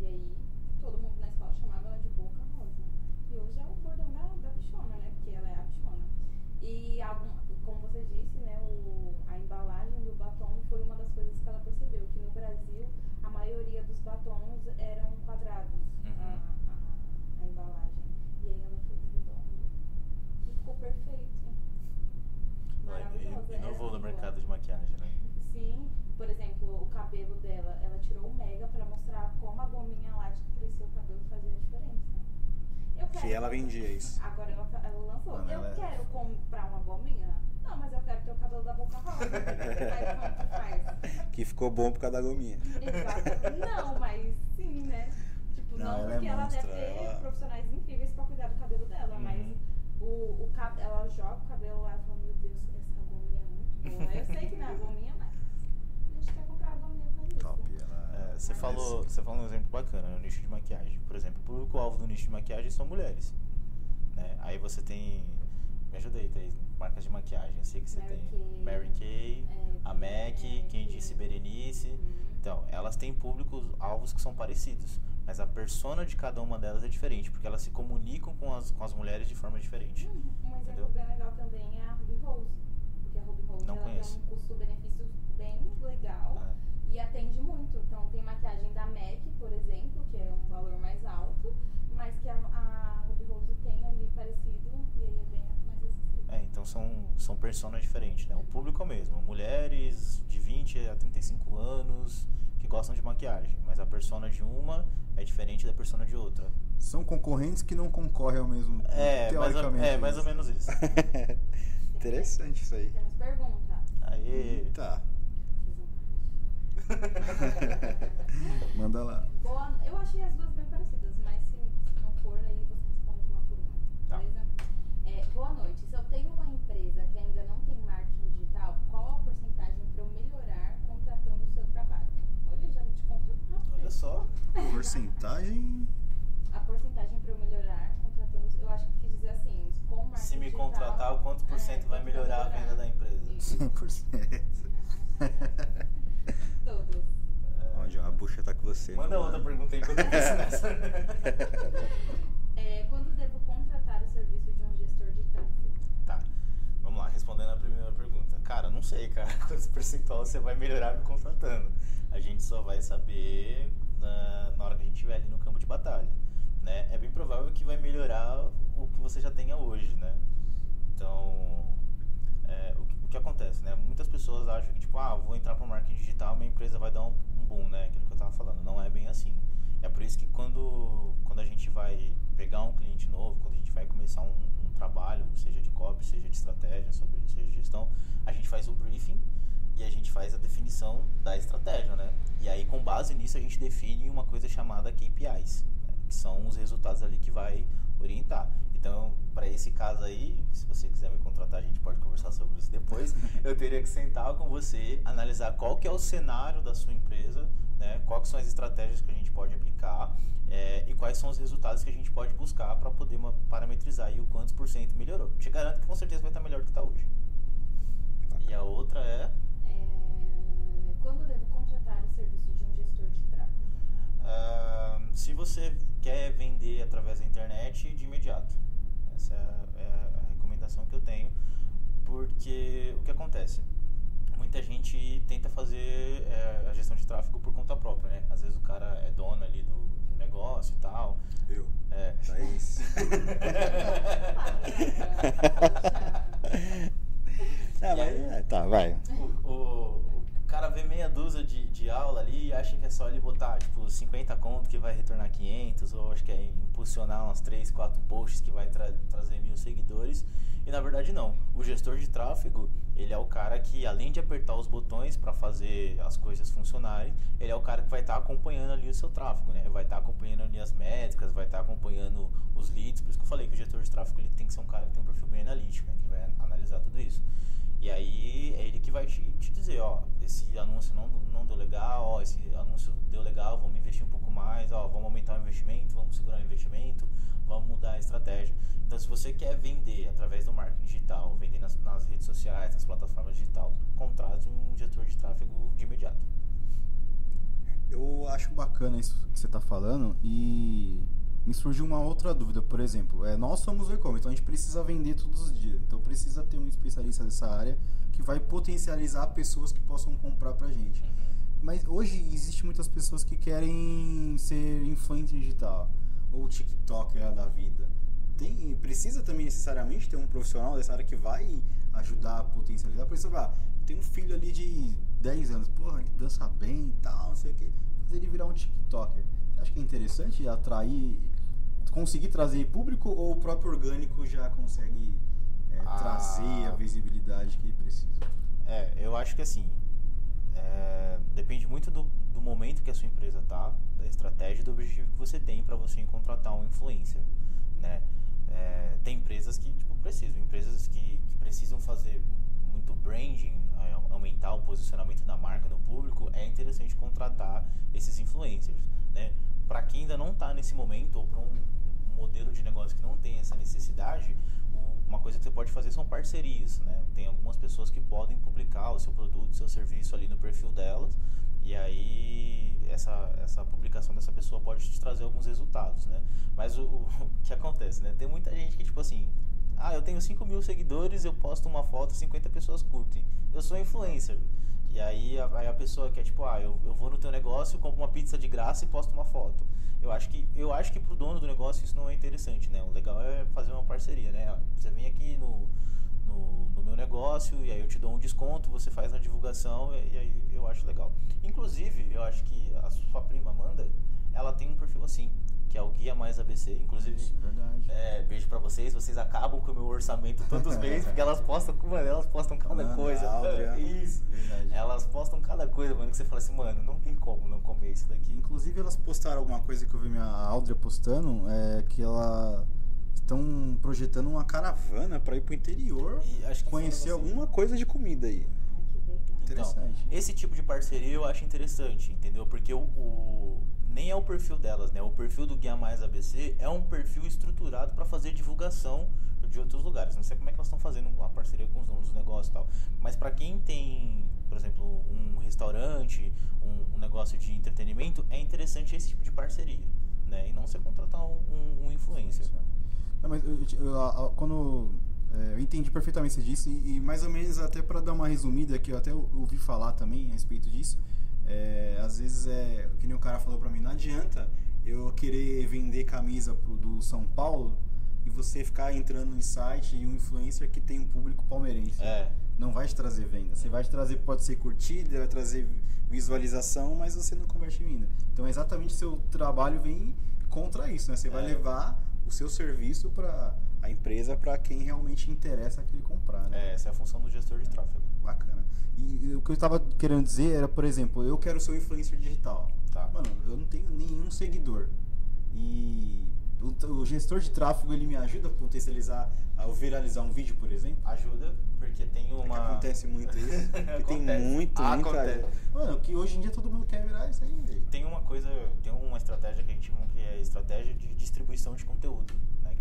E aí, todo mundo na escola chamava ela de Boca Rosa. E hoje é o bordão da, da bichona, né? Porque ela é a bichona. E algum, como você disse, né? O, a embalagem do batom foi uma das coisas que ela percebeu. Que no Brasil, a maioria dos batons eram quadrados. Uhum. A, a, a embalagem. E aí ela fez redondo. E ficou perfeito. Maravilhosa. E- Inovou essa no boa. mercado de maquiagem, né? Sim, por exemplo, o cabelo dela, ela tirou o mega pra mostrar como a gominha lática cresceu o cabelo fazia a diferença. Eu Que ela vendia isso. Agora ela, tá- ela lançou. Mano, eu ela é- quero comprar uma gominha? Não, mas eu quero ter o cabelo da boca rosa. Que ficou bom por causa da gominha. Exato. Não, mas sim, né? Tipo, Não, não, ela é porque ela monstra, deve ter ela- profissionais incríveis pra cuidar do cabelo dela, Uhum. mas o, o ela joga o cabelo lá e fala, meu Deus, essa gominha é muito boa. Eu sei que não é a gominha, mas a gente quer comprar a gominha pra isso. Top. Ela É, você falou, você falou um exemplo bacana, né, o nicho de maquiagem. Por exemplo, o público-alvo do nicho de maquiagem são mulheres. Né? Aí você tem. Me ajuda aí, Thaís. Marcas de maquiagem. Eu sei que você Mary tem Kay. Mary Kay, É, a MAC, quem MAC. disse Berenice. Uhum. Então, elas têm públicos-alvos que são parecidos. Mas a persona de cada uma delas é diferente, porque elas se comunicam com as, com as mulheres de forma diferente. Hum, Um exemplo Entendeu? bem legal também é a Ruby Rose. Porque a Ruby Rose Não ela conheço. tem um custo-benefício bem legal É. e atende muito. Então tem maquiagem da MAC, por exemplo, que é um valor mais alto, mas que a, a Ruby Rose tem ali parecido e aí é bem mais acessível. É, então são, são personas diferentes, né? O público é o mesmo. Mulheres de 20 a 35 anos que gostam de maquiagem. Mas a persona de uma é diferente da persona de outra. São concorrentes que não concorrem ao mesmo tempo. É, mais ou, teoricamente. é, mais ou menos isso. Interessante isso aí. Temos pergunta. Aí. Tá. Manda lá. Boa, eu achei as duas bem parecidas, mas se, se não for, aí você responde uma por uma. Tá. Beleza? É, boa noite. Se eu tenho uma empresa que ainda não tem marketing digital, qual a porcentagem para eu melhorar contratando o seu trabalho? Olha, já te contratar. Olha só. Porcentagem. A porcentagem para eu melhorar contratando. Eu acho que quis dizer assim, com marketing Se me digital, contratar, o quanto por é, cento vai quanto vai melhorar a venda da empresa? Isso. 100%. Todos. João, a bucha tá com você. Manda mano. outra pergunta aí quando eu nessa. É, quando devo contratar o serviço de um gestor de tráfego? Tá. Vamos lá, respondendo a primeira pergunta. Cara, não sei, cara, quantos percentual você vai melhorar me contratando. A gente só vai saber na, na hora que a gente estiver ali no campo de batalha. Né? É bem provável que vai melhorar o que você já tenha hoje, né? Então, é, o, que, o que acontece, né? Muitas pessoas acham que, tipo, ah, vou entrar para o marketing digital, minha empresa vai dar um, boom, né? Aquilo que eu tava falando. Não é bem assim. É por isso que quando, quando a gente vai pegar um cliente novo, quando a gente vai começar um, um trabalho, seja de copy, seja de estratégia, sobre, seja de gestão, a gente faz o briefing e a gente faz a definição da estratégia, né? E aí, com base nisso, a gente define uma coisa chamada KPIs, né? que são os resultados ali que vai orientar. Então, para esse caso aí, se você quiser me contratar, a gente pode conversar sobre isso depois. eu teria que sentar com você, analisar qual que é o cenário da sua empresa, né? Quais são as estratégias que a gente pode aplicar é, e quais são os resultados que a gente pode buscar para poder parametrizar aí o quantos por cento melhorou. Te garanto que com certeza vai estar melhor do que está hoje. E a outra é É, quando devo contratar o serviço de um gestor de tráfego? Ah, se você quer vender através da internet, de imediato. Essa é a, é a recomendação que eu tenho, porque o que acontece? Muita gente tenta fazer é, a gestão de tráfego por conta própria, né? Às vezes o cara é dono ali do, do negócio e tal. Eu. É. Thaís. Ah, mas, é, tá, vai. o, o- o cara vê meia dúzia de, de aula ali e acha que é só ele botar, tipo, 50 conto que vai retornar 500, ou acho que é impulsionar uns 3, 4 posts que vai tra trazer mil seguidores. E na verdade não. O gestor de tráfego, ele é o cara que além de apertar os botões para fazer as coisas funcionarem, ele é o cara que vai estar tá acompanhando ali o seu tráfego, né? Vai estar tá acompanhando ali as métricas, vai estar tá acompanhando os leads. Por isso que eu falei que o gestor de tráfego ele tem que ser um cara que tem um perfil bem analítico, né? Que vai analisar tudo isso. E aí é ele que vai te, te dizer, ó, esse anúncio não, não deu legal, ó, esse anúncio deu legal, vamos investir um pouco mais, ó, vamos aumentar o investimento, vamos segurar o investimento, vamos mudar a estratégia. Então, se você quer vender através do marketing digital, vender nas, nas redes sociais, nas plataformas digitais, contrate um gestor de tráfego de imediato. Eu acho bacana isso que você está falando e me surgiu uma outra dúvida, por exemplo, é, nós somos o e-commerce, então a gente precisa vender todos os dias, então precisa ter um especialista dessa área que vai potencializar pessoas que possam comprar pra gente. Uhum. Mas hoje existe muitas pessoas que querem ser influencer digital ou TikToker da vida. Tem, precisa também necessariamente ter um profissional dessa área que vai ajudar a potencializar. Por exemplo, ah, tem um filho ali de 10 anos, porra, ele dança bem e tal, não sei o que. Fazer ele virar um TikToker. Acha que é interessante atrair conseguir trazer público ou o próprio orgânico já consegue é, ah. trazer a visibilidade que ele precisa? É, eu acho que assim, é, depende muito do, do, momento que a sua empresa tá, da estratégia e do objetivo que você tem para você contratar um influencer, né? É, tem empresas que tipo, precisam, empresas que, que precisam fazer muito branding, aumentar o posicionamento da marca no público, é interessante contratar esses influencers, né? Para quem ainda não está nesse momento ou para um modelo de negócio que não tem essa necessidade, uma coisa que você pode fazer são parcerias, né? Tem algumas pessoas que podem publicar o seu produto, o seu serviço ali no perfil delas, e aí essa, essa publicação dessa pessoa pode te trazer alguns resultados, né? Mas o, o que acontece, né? Tem muita gente que, tipo assim, ah, eu tenho 5 mil seguidores, eu posto uma foto, 50 pessoas curtem. Eu sou influencer. E aí a, aí a pessoa quer, tipo, ah, eu, eu vou no teu negócio, compro uma pizza de graça e posto uma foto eu acho que eu acho que pro dono do negócio isso não é interessante, né? O legal é fazer uma parceria, né? Você vem aqui no, no, no meu negócio e aí eu te dou um desconto, você faz a divulgação e, e, aí eu acho legal. Inclusive, eu acho que a sua prima Amanda, ela tem um perfil assim que é o Guia Mais ABC. Inclusive, é, beijo pra vocês. Vocês acabam com o meu orçamento todos os meses, porque elas postam, mano, elas postam cada mano, coisa. Isso. Verdade. Elas postam cada coisa, mano, que você fala assim, mano, não tem como não comer isso daqui. Inclusive, elas postaram alguma coisa que eu vi minha Áudria postando, é que ela estão projetando uma caravana para ir pro interior e acho que conhecer assim. alguma coisa de comida aí. Então, esse tipo de parceria eu acho interessante, entendeu? Porque o, o nem é o perfil delas, né? O perfil do Guia Mais ABC é um perfil estruturado para fazer divulgação de outros lugares. Não sei como é que elas estão fazendo a parceria com os donos dos negócios e tal. Mas para quem tem, por exemplo, um restaurante, um, um, negócio de entretenimento, é interessante esse tipo de parceria, né? E não você contratar um, um influencer. Não, mas eu, eu, quando é, eu entendi perfeitamente o que você disse e, e mais ou menos até para dar uma resumida que eu até ouvi falar também a respeito disso é, às vezes é, que nem o cara falou pra mim, não adianta eu querer vender camisa pro, do São Paulo e você ficar entrando no site e um influencer que tem um público palmeirense. É. Não vai te trazer venda. Você vai te trazer, pode ser curtida, vai trazer visualização, mas você não converte em venda. Então, exatamente seu trabalho vem contra isso, né? Você é. vai levar o seu serviço para a empresa para quem realmente interessa que ele comprar, né? É, essa é a função do gestor de tráfego. Bacana. E, e o que eu estava querendo dizer era, por exemplo, eu quero ser um influencer digital. Tá. Mano, eu não tenho nenhum seguidor. E o, o, gestor de tráfego ele me ajuda a potencializar, a viralizar um vídeo, por exemplo? Ajuda, porque tem uma. É acontece muito isso. tem muito, ah, muita. Acontece. Mano, que hoje em dia todo mundo quer virar isso aí. Tem uma coisa, tem uma estratégia que a gente chama que é estratégia de distribuição de conteúdo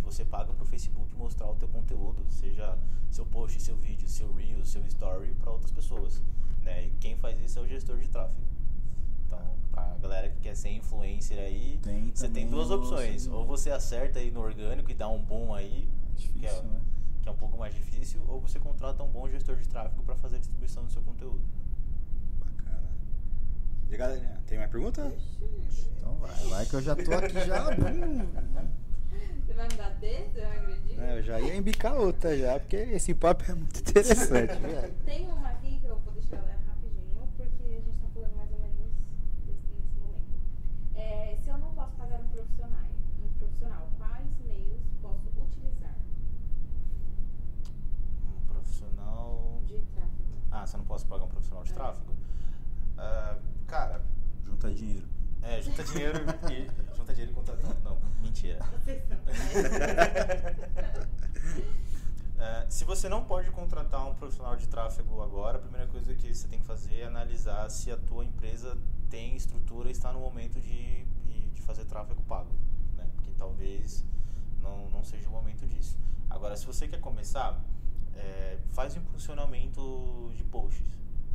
você paga para o Facebook mostrar o teu conteúdo, seja seu post, seu vídeo, seu reel, seu story para outras pessoas, né? E quem faz isso é o gestor de tráfego. Então, pra galera que quer ser influencer aí, tem você tem duas opções. Ou você acerta aí no orgânico e dá um boom aí, difícil, que, é, né? que é um pouco mais difícil, ou você contrata um bom gestor de tráfego para fazer a distribuição do seu conteúdo. Tem mais pergunta? Então vai, vai que eu já tô aqui já. Você vai me dar D? Eu, é, eu já ia embicar outra já, porque esse papo é muito interessante. Tem uma aqui que eu vou deixar ela rapidinho, porque a gente tá falando mais ou menos nesse momento. É, se eu não posso pagar um profissional, um profissional, quais meios posso utilizar? Um profissional. De tráfego. Ah, se eu não posso pagar um profissional de é. tráfego? Uh, cara. Junta dinheiro. É, junta dinheiro e Junta dinheiro e contrata. Não, mentira. É, se você não pode contratar um profissional de tráfego agora, a primeira coisa que você tem que fazer é analisar se a tua empresa tem estrutura e está no momento de, de fazer tráfego pago, né? Porque talvez não, não seja o momento disso. Agora, se você quer começar, é, faz um impulsionamento de posts,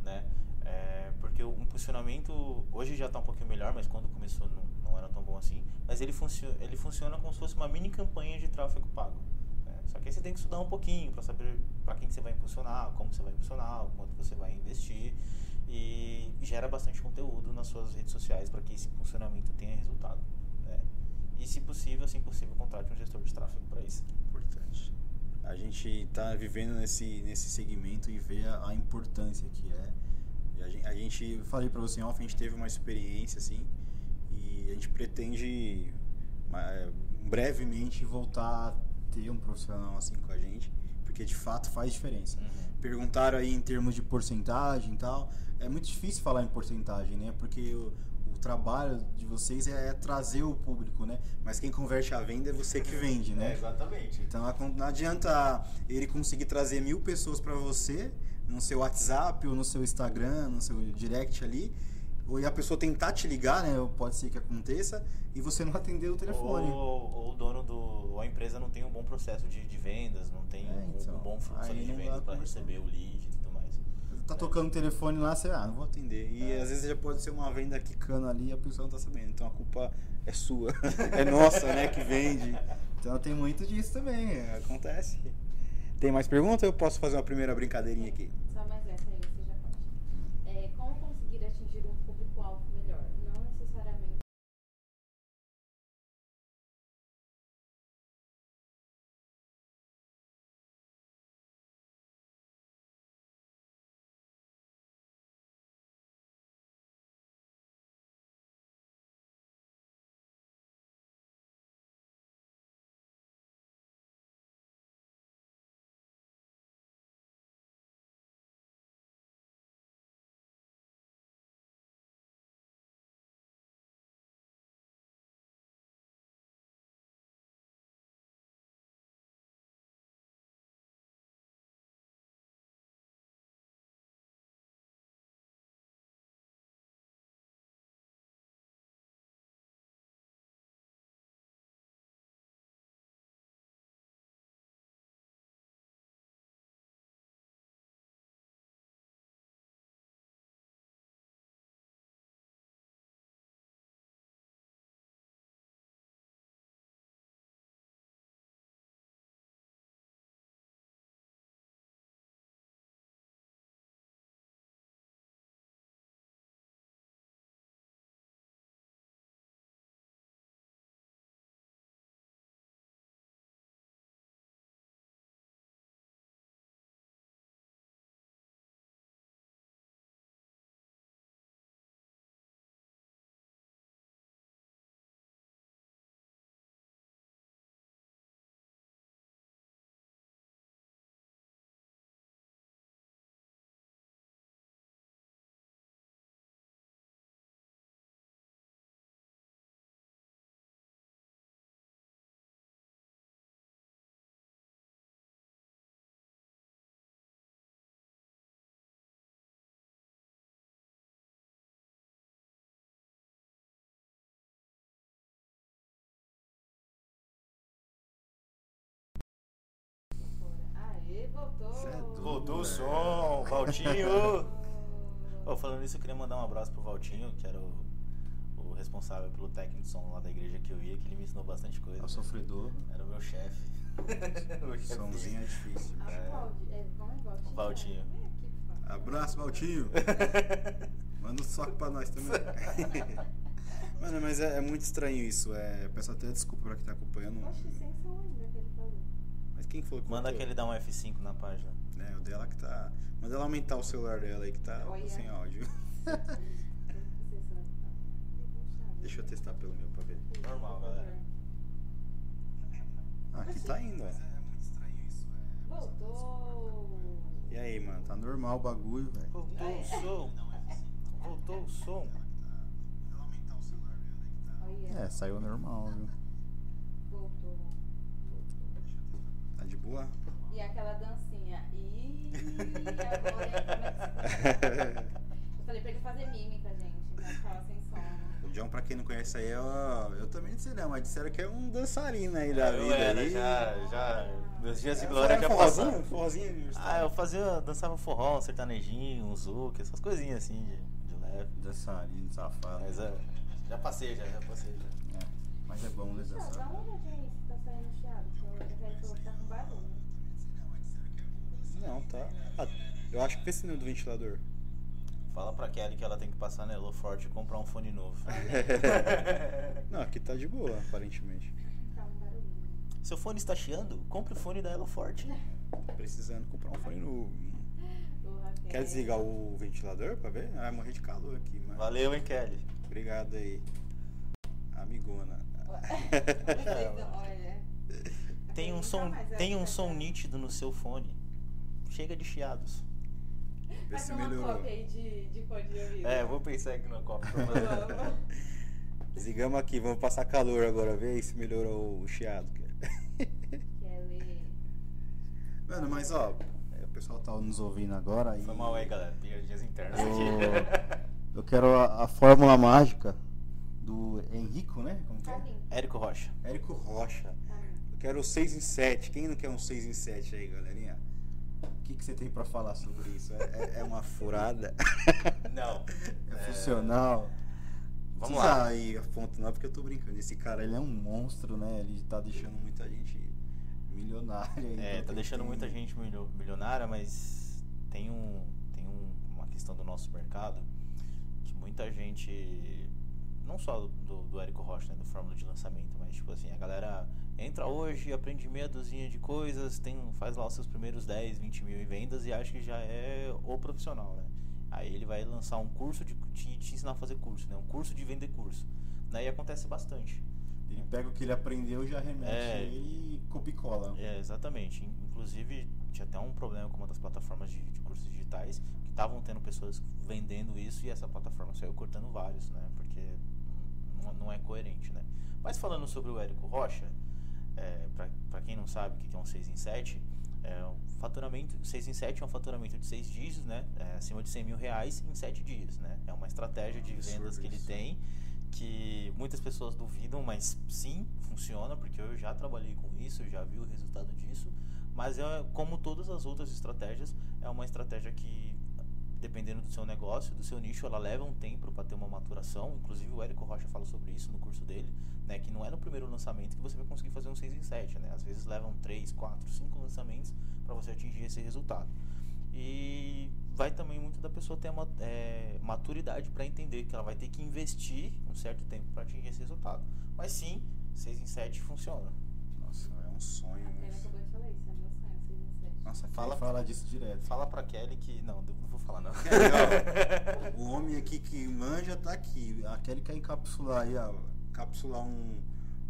né? É, porque o impulsionamento hoje já está um pouquinho melhor, mas quando começou não, não era tão bom assim. Mas ele, funcio ele funciona como se fosse uma mini campanha de tráfego pago. né? Só que aí você tem que estudar um pouquinho para saber para quem que você vai impulsionar, como você vai impulsionar, quanto você vai investir e gera bastante conteúdo nas suas redes sociais para que esse impulsionamento tenha resultado. né? E se possível, se impossível, contrate um gestor de tráfego para isso. Importante. A gente está vivendo nesse, nesse segmento e vê a, a importância que é. A gente, a gente, falei para você em off, a gente teve uma experiência assim e a gente pretende ma- brevemente voltar a ter um profissional assim com a gente, porque de fato faz diferença. Uhum. Perguntaram aí em termos de porcentagem e tal. É muito difícil falar em porcentagem, né? Porque o, o trabalho de vocês é, trazer o público, né? Mas quem converte a venda é você que vende, né? É, exatamente. Então não adianta ele conseguir trazer mil pessoas para você no seu WhatsApp ou no seu Instagram, no seu direct ali, ou a pessoa tentar te ligar, né? Pode ser que aconteça, e você não atender o telefone. Ou, ou o dono do. ou a empresa não tem um bom processo de, de vendas, não tem É, um, então, um bom fluxo de vendas para receber o lead e tudo mais. Tá tocando o telefone lá, você, ah, não vou atender. E É. às vezes já pode ser uma venda quicando ali e a pessoa não tá sabendo. Então a culpa é sua. é nossa, né, que vende. Então tem muito disso também, é, acontece. Tem mais pergunta ou eu posso fazer uma primeira brincadeirinha aqui? Só mais voltou! É. Voltou o som, Valtinho! Ô, falando nisso, eu queria mandar um abraço pro Valtinho, que era o, o responsável pelo técnico de som lá da igreja que eu ia, que ele me ensinou bastante coisa. É o sofredor. Era o meu chefe. Somzinho é difícil. Ah, É. É, é Valtinho? Valtinho. Abraço, Valtinho. Manda um soco pra nós também. Mano, mas é, é muito estranho isso. É, peço até desculpa pra quem tá acompanhando. Oxe, sem som ainda que ele falou. Mas quem que falou que Manda voltou? aquele dar um F5 na página. É, o dela que tá. Manda ela aumentar o celular dela aí que tá Olha. sem áudio. Deixa eu testar pelo meu pra ver. Normal, galera. Ah, aqui tá indo, é. É muito estranho isso. Voltou! E aí, mano? Tá normal o bagulho, velho. Voltou o som. Voltou o som. Olha, É, saiu normal, viu? De boa? E aquela dancinha. E agora é Eu falei pra ele fazer mímica, gente. Então ficava sem som. O John, pra quem não conhece aí, eu, eu também não sei não, mas disseram que é um dançarino aí da eu vida. era, aí. já, já. Meus dias de É, glória já passaram. forrozinho Ah, universitário. eu fazia, dançava forró, um sertanejinho, um zouk, essas coisinhas assim de, de leve. Dançarino, safado. Mas é, já passei, já, já passei. Já. É, mas é bom, né, dançar. uma olhadinha aí se tá saindo chiado. que eu- que ele falou que tá. Não, tá. Ah, eu acho que esse não é do ventilador. Fala pra Kelly que ela tem que passar na Elo Forte e comprar um fone novo. Não, aqui tá de boa, aparentemente. Tá um barulhinho. Seu fone está chiando? Compre o fone da Elo Forte. Precisando comprar um fone novo. Quer desligar o ventilador pra ver? Ah, vai morrer de calor aqui, mano. Valeu, hein, Kelly. Obrigado aí. Amigona. Tem um som, tem um som nítido no seu fone. Chega de chiados. Vê Faz se uma melhorou. cópia aí de, de fone de ouvido. É, vou pensar aqui no copo pra fazer. Vamos. Desligamos aqui, vamos passar calor agora, aí se melhorou o chiado. cara. Kelly. Mano, mas ó, é, o pessoal tá nos ouvindo agora e Foi mal aí, galera. Piadinhas internas Eu, aqui. eu quero a, a fórmula mágica do Henrico, né? Como que é? Carlinhos. Érico Rocha. Érico Rocha. Carlinhos. Eu quero 6 em 7. Quem não quer um 6 em 7 aí, galerinha? Que, que você tem pra falar sobre isso? É, é- é uma Furada. Não. É funcional? Vamos Precisa lá. aí a fonte não, porque eu tô brincando. Esse cara, ele é um monstro, né? Ele tá deixando muita gente milionária. É, então tá tem deixando que- muita gente milio- milionária, mas tem, um, tem um- uma questão do nosso mercado que muita gente, não só do, do Érico Rocha, né, do Fórmula de Lançamento, mas tipo assim, a galera entra hoje, aprende meia dúzia de coisas, tem, faz lá os seus primeiros 10, 20 mil em vendas e acha que já é o profissional, né? Aí ele vai lançar um curso de te, te ensinar a fazer curso, né? Um curso de vender curso. Né? E acontece bastante. Ele pega o que ele aprendeu, já remete É. e copia e cola. É, exatamente. In- Inclusive, tinha até um problema com uma das plataformas de, de cursos digitais que estavam tendo pessoas vendendo isso e essa plataforma saiu cortando vários, né? Não, não é coerente, né? Mas falando sobre o Érico Rocha, é, para quem não sabe o que é um 6 em 7, é um faturamento, 6 em 7 é um faturamento de 6 dígitos, né? É, acima de 100 mil reais em 7 dias, né? É uma estratégia de vendas que ele tem que muitas pessoas duvidam, mas sim, funciona, porque eu já trabalhei com isso, já vi o resultado disso. Mas é como todas as outras estratégias, é uma estratégia que, dependendo do seu negócio, do seu nicho, ela leva um tempo para ter uma maturação. Inclusive o Érico Rocha fala sobre isso no curso dele, né, que não é no primeiro lançamento que você vai conseguir fazer um 6 em 7, né? Às vezes levam 3, 4, 5 lançamentos para você atingir esse resultado. E vai também muito da pessoa ter a ma- é, maturidade para entender que ela vai ter que investir um certo tempo para atingir esse resultado. Mas sim, 6 em 7 funciona. Nossa, é um sonho A Kelly isso. acabou de falar isso, é meu sonho, 6 em 7. Nossa, Fala- fala, disso direto. Fala pra Kelly que. Não, não falar não. É, ó, o homem aqui que manja tá aqui. A Kelly quer encapsular aí, ó. Encapsular um,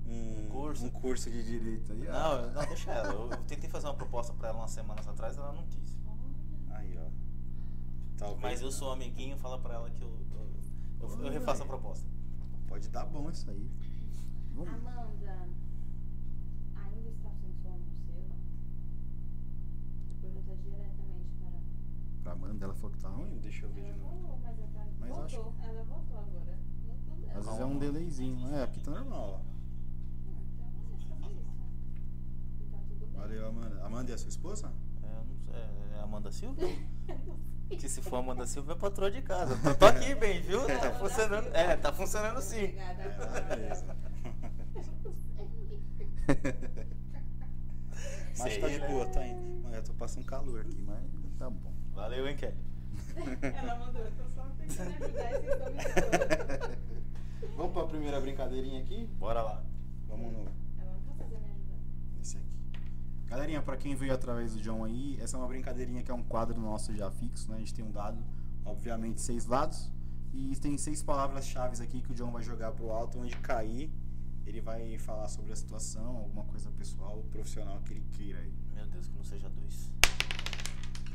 um, Um curso. um curso de direito aí. Não, não, deixa ela. Eu, eu tentei fazer uma proposta pra ela umas semanas atrás ela não quis. Aí, ó. Talvez. Mas eu sou amiguinho, fala pra ela que eu, eu, eu, eu refaço a proposta. Pode dar bom isso aí. Vamos. Amanda, Pra Amanda, ela falou que tá ruim. Deixa eu ver de Ela novo. voltou, mas tá- eu voltou. Ela voltou agora. Às vezes é um delayzinho. É, aqui tá normal, ó. Ah, então é. E tá. Valeu, Amanda. Amanda é a sua esposa? É, eu não sei, é Amanda Silva? Que se for Amanda Silva é patroa de casa. Tô, tô aqui bem, viu? Tá Amanda funcionando. É, tá funcionando sim. Obrigada, É. Mas Sei, tá de né? boa, tá indo. Mas eu tô passando calor aqui, mas tá bom. Valeu, hein, Kelly? Ela mandou, eu tô só tentando ajudar e zoando. Vamos pra primeira brincadeirinha aqui? Bora lá. Vamos no. Ela não tá fazendo ajudar. Esse aqui. Galerinha, pra quem veio através do John aí, essa é uma brincadeirinha que é um quadro nosso já fixo, né? A gente tem um dado, obviamente, seis lados. E tem seis palavras-chave aqui que o John vai jogar pro alto, onde cair, ele vai falar sobre a situação, alguma coisa pessoal ou profissional que ele queira aí. Meu Deus, que não seja dois.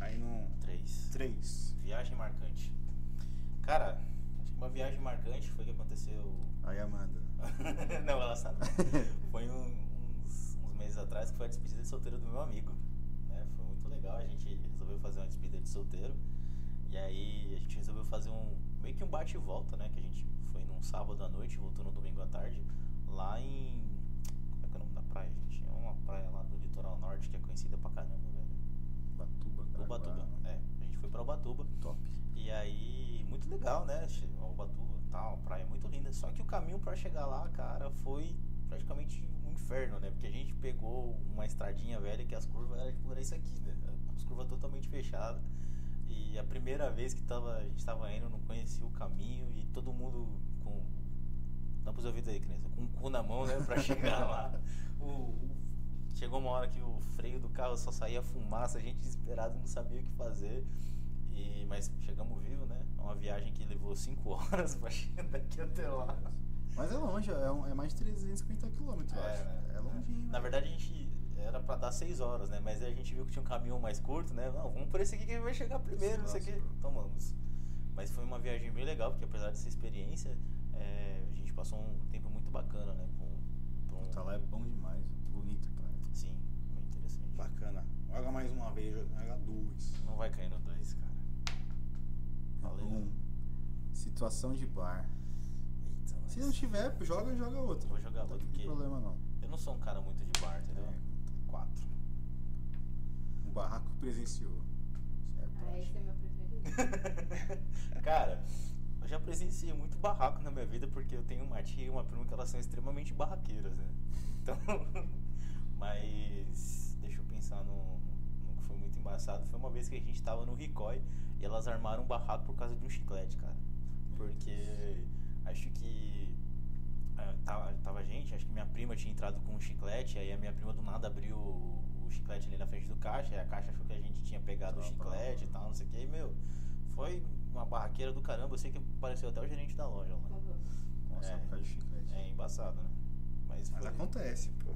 Aí no. Três. Três. Viagem marcante. Cara, acho que uma viagem marcante foi que aconteceu. Aí, Amanda. não, ela sabe. Foi um- uns, uns meses atrás que foi a despedida de solteiro do meu amigo. Né? Foi muito legal. A gente resolveu fazer uma despedida de solteiro. E aí a gente resolveu fazer um. meio que um bate e volta, né? Que a gente foi num sábado à noite, voltou no domingo à tarde. Lá em. Como é que é o nome da praia, gente? É uma praia lá do litoral norte que é conhecida pra caramba, Ubatuba. É, a gente foi pra Ubatuba. Top. E aí, muito legal, né? Ubatuba, tal, praia muito linda. Só que o caminho pra chegar lá, cara, foi praticamente um inferno, né? Porque a gente pegou uma estradinha velha que as curvas eram tipo, era isso aqui, né? As curvas totalmente fechadas. E a primeira vez que tava, a gente tava indo, não conhecia o caminho e todo mundo com. Tampa os ouvidos aí, criança. Com o cu na mão, né? Pra chegar lá. O- o- chegou uma hora que o freio do carro só saía fumaça, a gente desesperado não sabia o que fazer. E, mas chegamos vivo, né? É uma viagem que levou 5 horas pra chegar daqui até lá. Mas é longe, é, um- é mais de 350 quilômetros, eu É, acho. né? É longinho. Na verdade, a gente era pra dar 6 horas, né? Mas aí a gente viu que tinha um caminhão mais curto, né? Não, vamos por esse aqui que vai chegar primeiro, não sei o Nossa, que. bro. Tomamos. Mas foi uma viagem bem legal, porque apesar dessa experiência, é, a gente passou um tempo muito bacana, né? Com, Puta, lá é bom demais. Bacana. Joga mais uma vez, joga duas. Não vai cair no 2, cara. Valeu. Um. Situação de bar. Eita, mas Se não tiver, joga e joga outra. Vou jogar não outra, tem problema não. eu não sou um cara muito de bar, entendeu? É. Quatro. O barraco presenciou. Certo, Ah, esse é meu preferido. Cara, eu já presenciei muito barraco na minha vida porque eu tenho uma tia e uma prima que elas são extremamente barraqueiras, né? Então, mas pensar no, no que foi muito embaçado. Foi uma vez que a gente tava no Ricói e elas armaram um barraco por causa de um chiclete, cara. Porque acho que ah, tava, tava gente, acho que minha prima tinha entrado com um chiclete, aí a minha prima do nada abriu o, o chiclete ali na frente do caixa, e a caixa achou que a gente tinha pegado o Opa. chiclete e tal, não sei o que, e meu, foi uma barraqueira do caramba, eu sei que apareceu até o gerente da loja lá. Uhum. Nossa, É. por causa de chiclete. É embaçado, né? Mas, Mas foi- acontece, pô.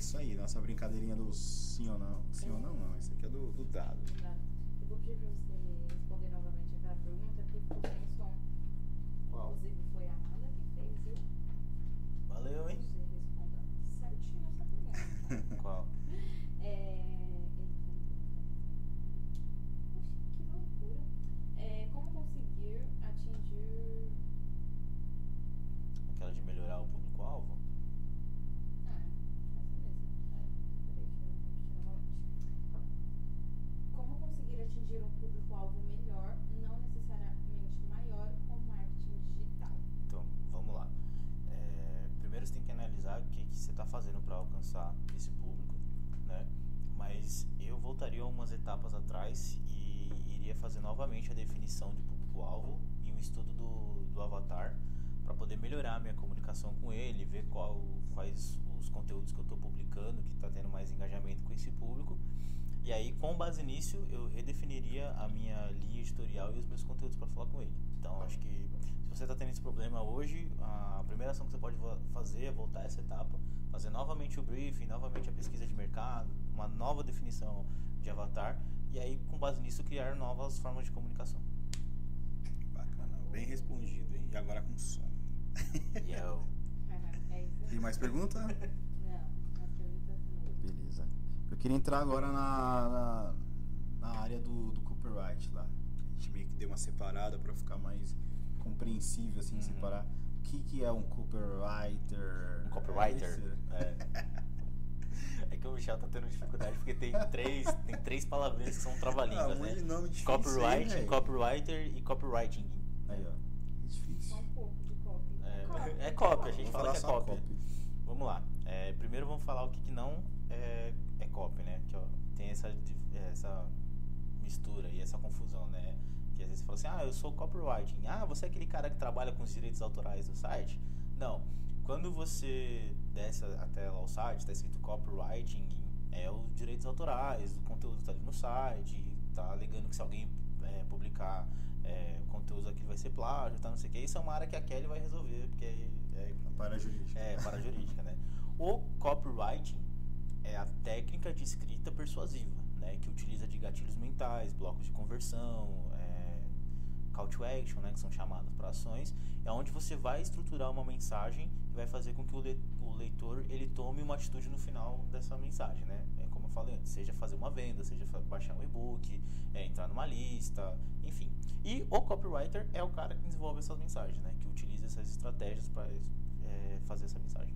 Isso aí, nossa brincadeirinha do sim ou não. Sim ou não, não. Esse aqui é do, do dado. Tá. Eu vou pedir pra você responder novamente aquela pergunta que ficou sem som. Qual? Inclusive foi a Amanda que fez, viu? Valeu, hein? Você responda certinho essa pergunta. Qual? Quais os conteúdos que eu estou publicando que está tendo mais engajamento com esse público. E aí, com base nisso, eu redefiniria a minha linha editorial e os meus conteúdos para falar com ele. Então, acho que se você está tendo esse problema hoje, a primeira ação que você pode fazer é voltar essa etapa, fazer novamente o briefing, novamente a pesquisa de mercado, uma nova definição de avatar, e aí, com base nisso, criar novas formas de comunicação. Bacana. Bem respondido, hein? E agora com som. E eu. É Tem mais pergunta? Não, as perguntas não. Beleza. Eu queria entrar agora na, na, na área do, do copyright lá. A gente meio que deu uma separada para ficar mais compreensível, assim, Uhum. separar. O que, que é um copywriter? Um copywriter. Esse- É. É que o Michel tá tendo dificuldade porque tem três, tem três palavrinhas que são Ah, um monte de né? nome difícil, copywriter e copywriting. Aí, ó. É difícil. É, copy, a gente Vamos fala que é copy. copy. Vamos lá. É, primeiro vamos falar o que, que não é, é copy, né? Que ó, tem essa, essa mistura e essa confusão, né? Que às vezes você fala assim, ah, eu sou copywriting. Ah, você é aquele cara que trabalha com os direitos autorais do site? Não. Quando você desce até lá o site, está escrito copywriting, é os direitos autorais, o conteúdo está ali no site, tá alegando que se alguém é, publicar é, conteúdo aqui vai ser plágio, tá, não sei o que. Isso é uma área que a Kelly vai resolver, porque é, Para jurídica. é, para jurídica, né? O copywriting é a técnica de escrita persuasiva, né, que utiliza de gatilhos mentais, blocos de conversão, é, call to action, né, que são chamadas para ações, é onde você vai estruturar uma mensagem que vai fazer com que o, o leitor ele tome uma atitude no final dessa mensagem, né? É eu falei antes, seja fazer uma venda, seja baixar um e-book, é, entrar numa lista, enfim. E o copywriter é o cara que desenvolve essas mensagens, né? Que utiliza essas estratégias para é, fazer essa mensagem.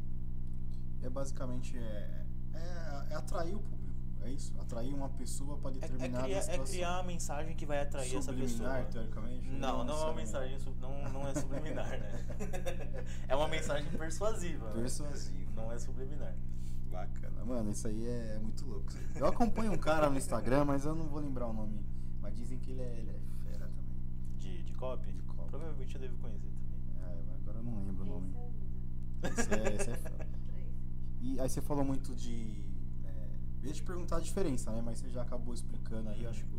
É basicamente é, é, é atrair o público. É isso? Atrair uma pessoa para É, é, determinada criar, é criar a mensagem que vai atrair essa pessoa. Subliminar, teoricamente? Não, não é uma mensagem, não, não é subliminar, né? é uma mensagem persuasiva. né? Persuasiva. Não é subliminar. Bacana. Mano, isso aí é muito louco. Eu acompanho um cara no Instagram, mas eu não vou lembrar o nome. Mas dizem que ele é, ele é fera também. De, de copy? De copy. Provavelmente eu devo conhecer também. Ah, agora eu não lembro o nome. Esse é. Esse é, esse é fera. É. E aí você falou muito de. É, eu ia te perguntar a diferença, né? Mas você já acabou explicando aí, acho que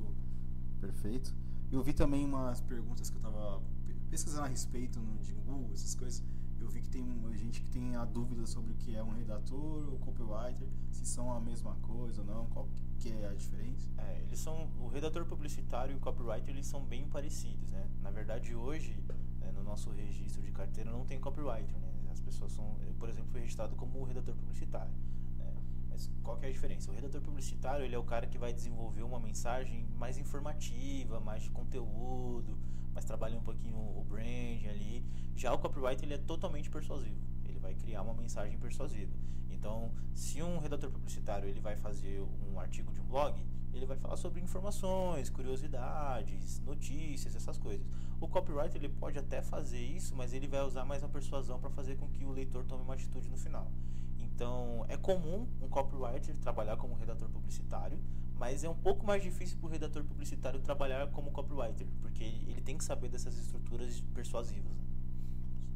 perfeito. Eu vi também umas perguntas que eu tava pe- pesquisando a respeito no de Google, essas coisas. Eu vi que tem gente que tem a dúvida sobre o que é um redator ou copywriter, se são a mesma coisa ou não, qual que é a diferença? É, eles são o redator publicitário e o copywriter eles são bem parecidos, né? Na verdade hoje né, no nosso registro de carteira não tem copywriter, né? As pessoas são, eu, por exemplo, fui registrado como redator publicitário. né? Mas qual que é a diferença? O redator publicitário ele é o cara que vai desenvolver uma mensagem mais informativa, mais de conteúdo, mais trabalha um pouquinho o brand ali. Já o copywriter ele é totalmente persuasivo. Ele vai criar uma mensagem persuasiva. Então, se um redator publicitário ele vai fazer um artigo de um blog, ele vai falar sobre informações, curiosidades, notícias, essas coisas. O copywriter ele pode até fazer isso, mas ele vai usar mais a persuasão para fazer com que o leitor tome uma atitude no final. Então, é comum um copywriter trabalhar como redator publicitário, mas é um pouco mais difícil para o redator publicitário trabalhar como copywriter, porque ele, ele tem que saber dessas estruturas persuasivas. né?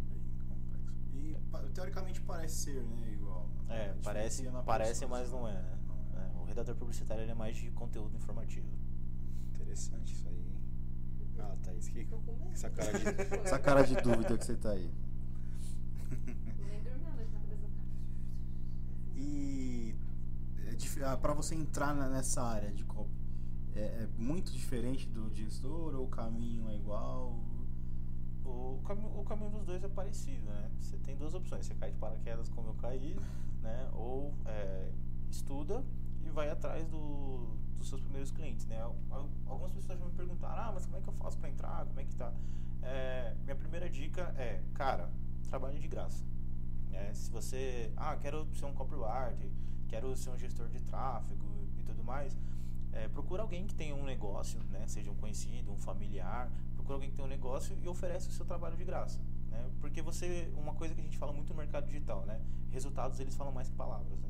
Bem complexo. E teoricamente parece ser, né? Igual. É, parece, parece mas persuasão. não é, né? Não é. É, o redator publicitário ele é mais de conteúdo informativo. Interessante isso aí, hein? Ah, Thaís, que, essa cara de. Essa cara de dúvida que você tá aí. E é ah, pra você entrar nessa área de copy, é, é muito diferente do gestor ou o caminho é igual? O, cami o caminho dos dois é parecido, né? Você tem duas opções, você cai de paraquedas como eu caí, né? Ou é, estuda e vai atrás do, dos seus primeiros clientes, né? Al- Algumas pessoas já me perguntaram, ah, mas como é que eu faço para entrar? Como é que tá? É, minha primeira dica é, cara, trabalhe de graça. né? Se você, ah, quero ser um copywriter, quero ser um gestor de tráfego e tudo mais, é, procura alguém que tenha um negócio, né? Seja um conhecido, um familiar, procura alguém que tenha um negócio e oferece o seu trabalho de graça, né? Porque você, uma coisa que a gente fala muito no mercado digital, né? Resultados eles falam mais que palavras, né?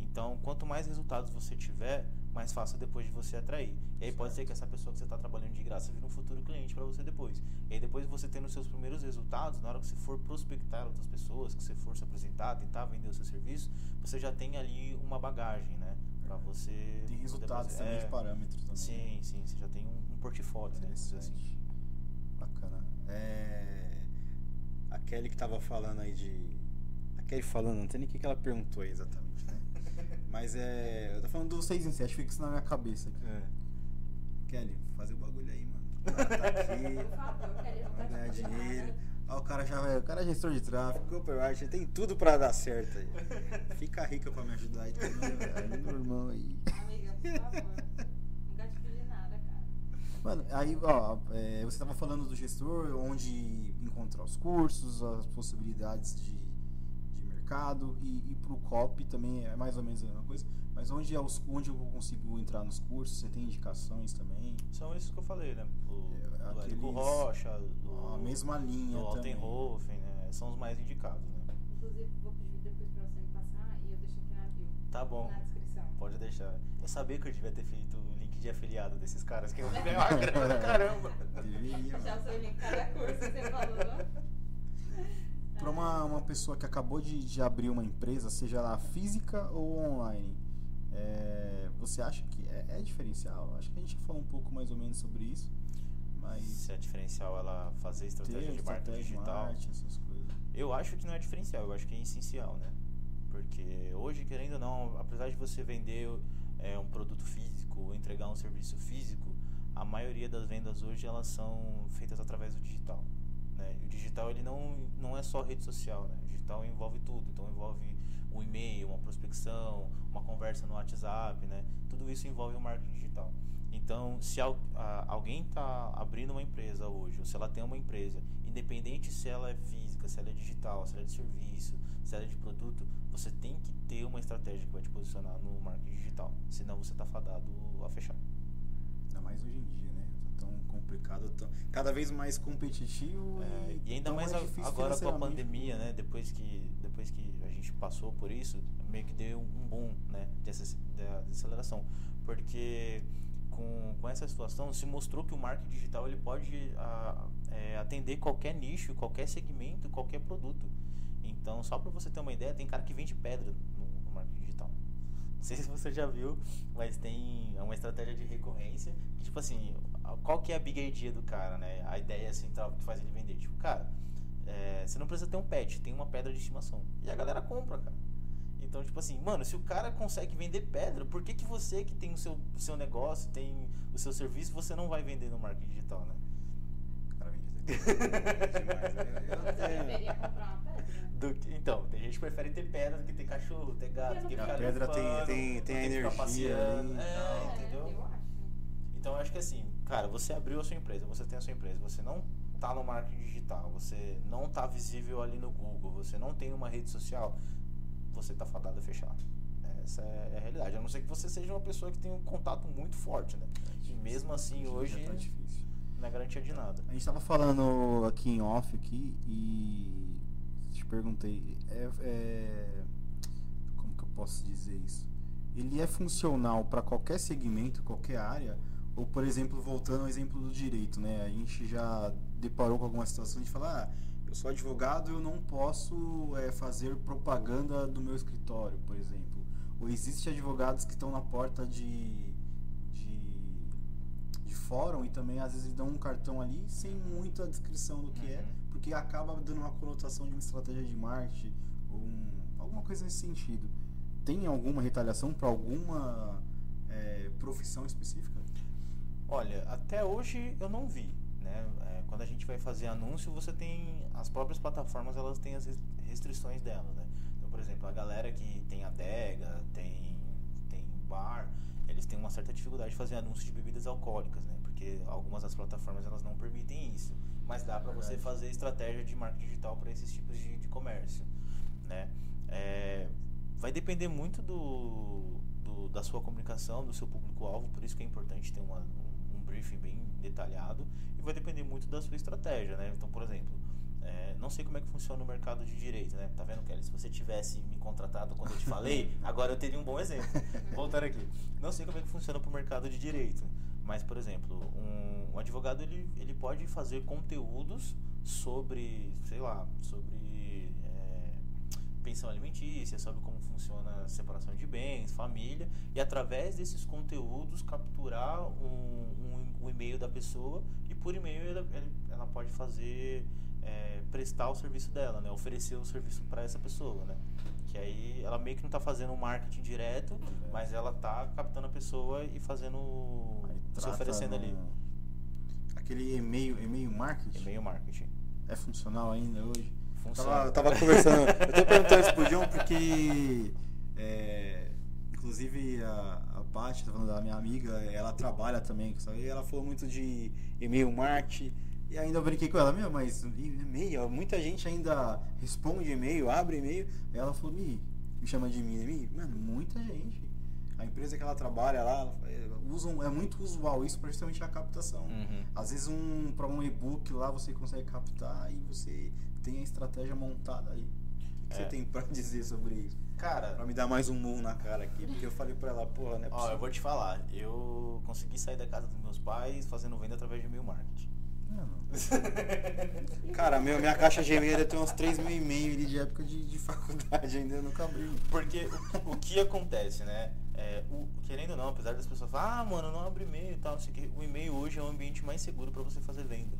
Então, quanto mais resultados você tiver, mais fácil depois de você atrair. E aí pode ser que essa pessoa que você está trabalhando de graça vire um futuro cliente para você depois. E aí depois você tendo os seus primeiros resultados, na hora que você for prospectar outras pessoas, que você for se apresentar, tentar vender o seu serviço, você já tem ali uma bagagem, né? Para você Tem resultados também é, de parâmetros também. Sim, sim, você já tem um, um portfólio, né? Assim. Bacana. É, a Kelly que tava falando aí de. A Kelly falando, não tem nem o que ela perguntou aí exatamente, né? Mas é. Eu tô falando do 6 em 7, fica isso na minha cabeça aqui. É. Kelly, fazer o bagulho aí, mano. O cara tá aqui, Por favor, Kelly, não vai tá ganhar dinheiro. nada. Ó, o cara já vai. O cara é gestor de tráfego. Copyright tem tudo pra dar certo aí. Fica rica pra me ajudar aí também, velho. Meu irmão aí. Amiga, por favor. Nunca te pedi nada, cara. Mano, aí, ó, é, você tava falando do gestor, onde encontrar os cursos, as possibilidades de, de mercado, e, e pro COP também é mais ou menos a mesma coisa, mas onde, é os, onde eu consigo entrar nos cursos? Você tem indicações também? São esses que eu falei, né? O, É, do aqueles- Rocha, do, A mesma linha do também. Altenhofen, né? São os mais indicados, né? Inclusive, vou pedir depois pra você me passar e eu deixo aqui na bio. Tá bom. Na descrição. Pode deixar. Eu sabia que eu devia ter feito o link de afiliado desses caras, que eu ganhei uma grana caramba. Deveria, Já o seu link cada curso que você falou. Pra uma, uma pessoa que acabou de, de abrir uma empresa, seja ela física ou online, é, você acha que é, é diferencial? Acho que a gente falou um pouco mais ou menos sobre isso, mas Se é diferencial ela fazer estratégia ter de marketing digital. marketing, essas coisas. Eu acho que não é diferencial, eu acho que é essencial, né? Porque hoje, querendo ou não, apesar de você vender é, um produto físico, entregar um serviço físico, a maioria das vendas hoje elas são feitas através do digital. Né? O digital ele não, não é só rede social, né? o digital envolve tudo, então envolve um e-mail, uma prospecção, uma conversa no WhatsApp, né? tudo isso envolve o marketing digital. Então, se alguém está abrindo uma empresa hoje, ou se ela tem uma empresa, independente se ela é física, se ela é digital, se ela é de serviço, se ela é de produto, você tem que ter uma estratégia que vai te posicionar no marketing digital. Senão você está fadado a fechar. Ainda mais hoje em dia, complicado, tão, cada vez mais competitivo. É, e, e ainda mais, mais agora com a pandemia, né? Depois que, depois que a gente passou por isso, meio que deu um boom, né? De, acess- da- de aceleração. Porque com, com essa situação se mostrou que o marketing digital ele pode a- é, atender qualquer nicho, qualquer segmento, qualquer produto. Então, só para você ter uma ideia, tem cara que vende pedra Não sei se você já viu, mas tem uma estratégia de recorrência que, tipo assim, qual que é a big idea do cara, né? A ideia central que faz ele vender. Tipo, cara, é, você não precisa ter um pet, tem uma pedra de estimação. E a galera compra, cara. Então, tipo assim, mano, se o cara consegue vender pedra, por que, que você que tem o seu, o seu negócio, tem o seu serviço, você não vai vender no marketing digital, né? O cara vende demais, né? Eu- Você eu- deveria comprar uma pedra. Do que- então, tem gente que prefere ter pedra do que ter cachorro, ter gato, que A ficar pedra tem- limpando, tem- tem a que ficar energia passeando. ali É, tal. entendeu? eu acho. Então eu acho que assim, cara, você abriu a sua empresa, você tem a sua empresa, você não tá no marketing digital, você não tá visível ali no Google, você não tem uma rede social, você tá fadado a fechar. Essa é a realidade. A não ser que você seja uma pessoa que tem um contato muito forte, né? E mesmo assim hoje tá difícil. não é garantia de nada. A gente tava falando aqui em off aqui e perguntei, é, é- como que eu posso dizer isso? Ele é funcional para qualquer segmento, qualquer área? Ou, por exemplo, voltando ao exemplo do direito, né? A gente já deparou com alguma situação de falar, ah, eu sou advogado, eu não posso é, fazer propaganda do meu escritório, por exemplo. Ou existem advogados que estão na porta de, de, de fórum e também às vezes dão um cartão ali sem muita descrição do que é, Uhum. Porque acaba dando uma conotação de uma estratégia de marketing ou um- alguma coisa nesse sentido. Tem alguma retaliação para alguma é, profissão específica? Olha, até hoje eu não vi, né? É, quando a gente vai fazer anúncio, você tem as próprias plataformas, elas têm as res- restrições delas, né? Então, por exemplo, a galera que tem adega, tem tem bar, eles têm uma certa dificuldade de fazer anúncio de bebidas alcoólicas, né? Porque algumas das plataformas elas não permitem isso, mas dá para você fazer estratégia de marketing digital para esses tipos de, de comércio, né? É, vai depender muito do, do- da sua comunicação, do seu público-alvo, por isso que é importante ter uma, um, um briefing bem detalhado e vai depender muito da sua estratégia, né? Então, por exemplo, é, não sei como é que funciona o mercado de direito, né? Tá vendo, Kelly? Se você tivesse me contratado quando eu te falei, agora eu teria um bom exemplo. Voltando aqui. Não sei como é que funciona pro mercado de direito, mas, por exemplo, um, um advogado ele, ele pode fazer conteúdos sobre, sei lá, sobre é, pensão alimentícia, sobre como funciona a separação de bens, família, e através desses conteúdos capturar um, um, um e-mail da pessoa e por e-mail ela, ela pode fazer é, prestar o serviço dela, né? Oferecer o serviço para essa pessoa, né? Que aí ela meio que não está fazendo um marketing direto, mas ela tá captando a pessoa e fazendo se trata oferecendo ali. Aquele e-mail, e-mail marketing E-mail marketing. é funcional ainda hoje? Funciona. Tava, tava conversando, eu tô perguntando isso pro John porque, é, inclusive a, a Paty, tá falando da minha amiga, ela trabalha também aí, ela falou muito de e-mail marketing, e ainda eu brinquei com ela, meu, mas e-mail, muita gente ainda responde e-mail, abre e-mail, ela falou, me, me chama de mim, Mi, mano, muita gente. A empresa que ela trabalha lá, é, usam, é muito usual isso para justamente a captação. Uhum. Às vezes um para um e-book lá você consegue captar e você tem a estratégia montada aí. O que É. você tem pra dizer sobre isso? Cara, me dar mais um murro na cara aqui, porque eu falei pra ela, porra, né? ó, eu vou te falar. Eu consegui sair da casa dos meus pais fazendo venda através de e-mail marketing. Cara, meu, minha caixa deve ter uns 3 mil e meio de época de, de faculdade ainda, eu nunca abri. Porque o, o que acontece, né? É, o- querendo ou não, apesar das pessoas falarem, ah, mano, não abre e-mail e tal, sei o e-mail hoje é o ambiente mais seguro para você fazer venda.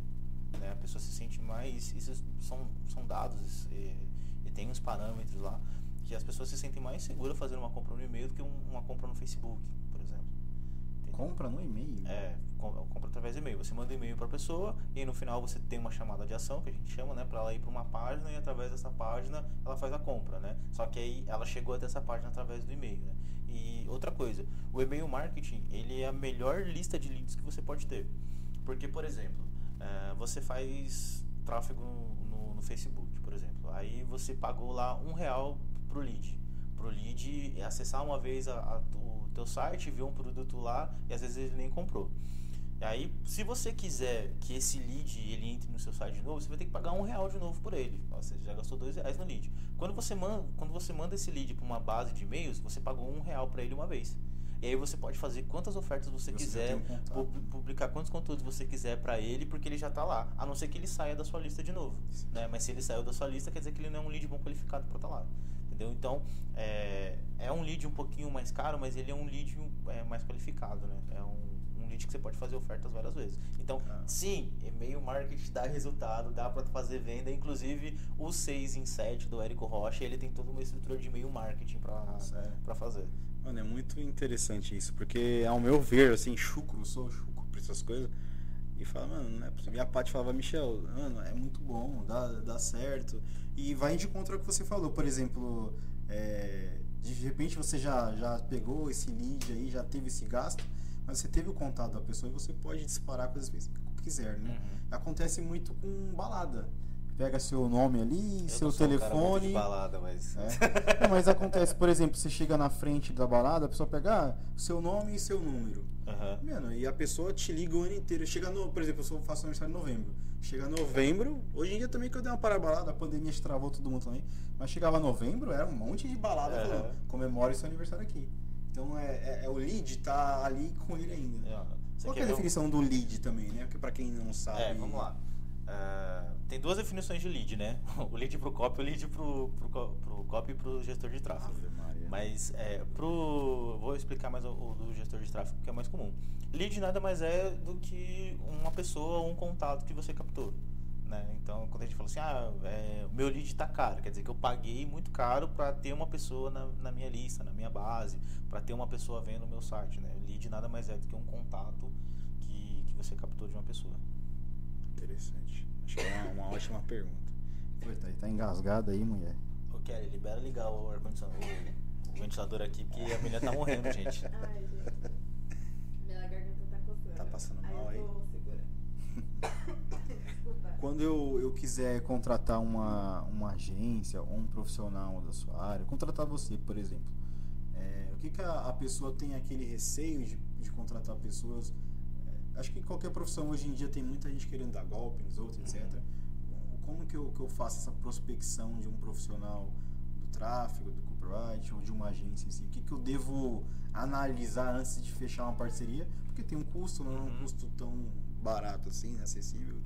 Né? A pessoa se sente mais. Isso são, são dados e, e tem uns parâmetros lá que as pessoas se sentem mais seguras fazendo uma compra no e-mail do que um- uma compra no Facebook, por exemplo. Compra no e-mail? É, compra através e-mail. Você manda e-mail para a pessoa e no final você tem uma chamada de ação, que a gente chama, né, para ela ir para uma página e através dessa página ela faz a compra, né? Só que aí ela chegou até essa página através do e-mail, né? E outra coisa, o e-mail marketing, ele é a melhor lista de leads que você pode ter. Porque, por exemplo, eh, você faz tráfego no, no- no Facebook, por exemplo. Aí você pagou lá um real pro lead. Pro lead acessar uma vez a- a- o teu site, ver um produto lá e às vezes ele nem comprou. E aí, se você quiser que esse lead ele entre no seu site de novo, você vai ter que pagar um real de novo por ele. Seja, já gastou dois reais no lead. Quando você manda, quando você manda esse lead para uma base de e-mails, você pagou um real para ele uma vez. E aí você pode fazer quantas ofertas você, Você quiser, um publicar quantos conteúdos você quiser para ele, porque ele já tá lá. A não ser que ele saia da sua lista de novo. Né? Mas se ele saiu da sua lista, quer dizer que ele não é um lead bom qualificado para estar lá. Entendeu? Então, é, é um lead um pouquinho mais caro, mas ele é um lead é, mais qualificado, né? É um lead que você pode fazer ofertas várias vezes. Então, Ah. sim, e-mail marketing dá resultado, dá para fazer venda. Inclusive, o 6 em 7 do Érico Rocha, ele tem toda uma estrutura de e-mail marketing para Sério. fazer. Mano, é muito interessante isso, porque ao meu ver, assim, chucro, sou chucro pra essas coisas. E fala, mano, não é possível. E a Paty falava, Michel, Mano, é muito bom, dá, dá certo. E vai de contra o que você falou. Por exemplo, é, de repente você já, já pegou esse lead aí, já teve esse gasto, mas você teve o contato da pessoa e você pode disparar coisas que quiser, né? Uhum. Acontece muito com balada. Pega seu nome ali, Eu seu um telefone. de balada, mas. É. Não, mas acontece, por exemplo, você chega na frente da balada, a pessoa pega ah, seu nome e seu número. Aham. Mano, e a pessoa te liga o ano inteiro. Chega no, por exemplo, eu faço aniversário em novembro. Chega novembro, hoje em dia também que eu dei uma parabalada, a pandemia travou todo mundo também. Mas chegava novembro, era um monte de balada Aham. falando, comemore seu aniversário aqui. Então é, é- é o lead tá ali com ele ainda. É, você Qual é a ver um- definição do lead também, né? Porque pra quem não sabe. É, vamos lá. Ah, tem duas definições de lead, né? O lead pro copy e o lead co- pro copy e pro gestor de tráfego. Ave. Mas é, pro. Vou explicar mais o, o do gestor de tráfego, que é mais comum. Lead nada mais é do que uma pessoa ou um contato que você captou. Né? Então, quando a gente fala assim, ah, é, o meu lead tá caro, quer dizer que eu paguei muito caro para ter uma pessoa na, na minha lista, na minha base, para ter uma pessoa vendo o meu site. Né? Lead nada mais é do que um contato que, que você captou de uma pessoa. Interessante. Acho que é uma, uma ótima pergunta. Pô, tá, tá engasgada aí, mulher. Ô Kelly, libera ligar o ar-condicionado, o, o ventilador aqui, porque a menina tá morrendo, gente. Ai, gente. Minha garganta tá coçando. Tá passando mal aí? Desculpa. Quando eu, eu quiser contratar uma, uma agência ou um profissional da sua área, contratar você, por exemplo, é, o que, que a, a pessoa tem aquele receio de, de contratar pessoas? É, acho que qualquer profissão hoje em dia tem muita gente querendo dar golpe nos outros, etc. Como que eu, que eu faço essa prospecção de um profissional do tráfego, do copyright ou de uma agência? Assim? O que, que eu devo analisar antes de fechar uma parceria? Porque tem um custo, não é um Uhum. custo tão barato assim, acessível.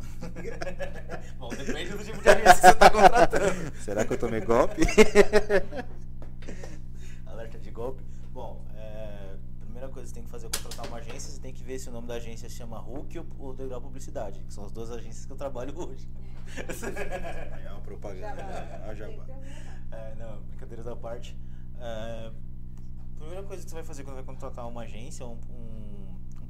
Bom, depende do tipo de agência que você tá contratando. Será que eu tomei golpe? Alerta de golpe. Bom, é, primeira coisa que você tem que fazer é contratar uma agência, você tem que ver se o nome da agência se chama Hulk ou, ou Degrau Publicidade, que são as duas agências que eu trabalho hoje. É uma propaganda. né? Que jabá. É, não, brincadeiras à parte. É, primeira coisa que você vai fazer quando vai contratar uma agência, um, um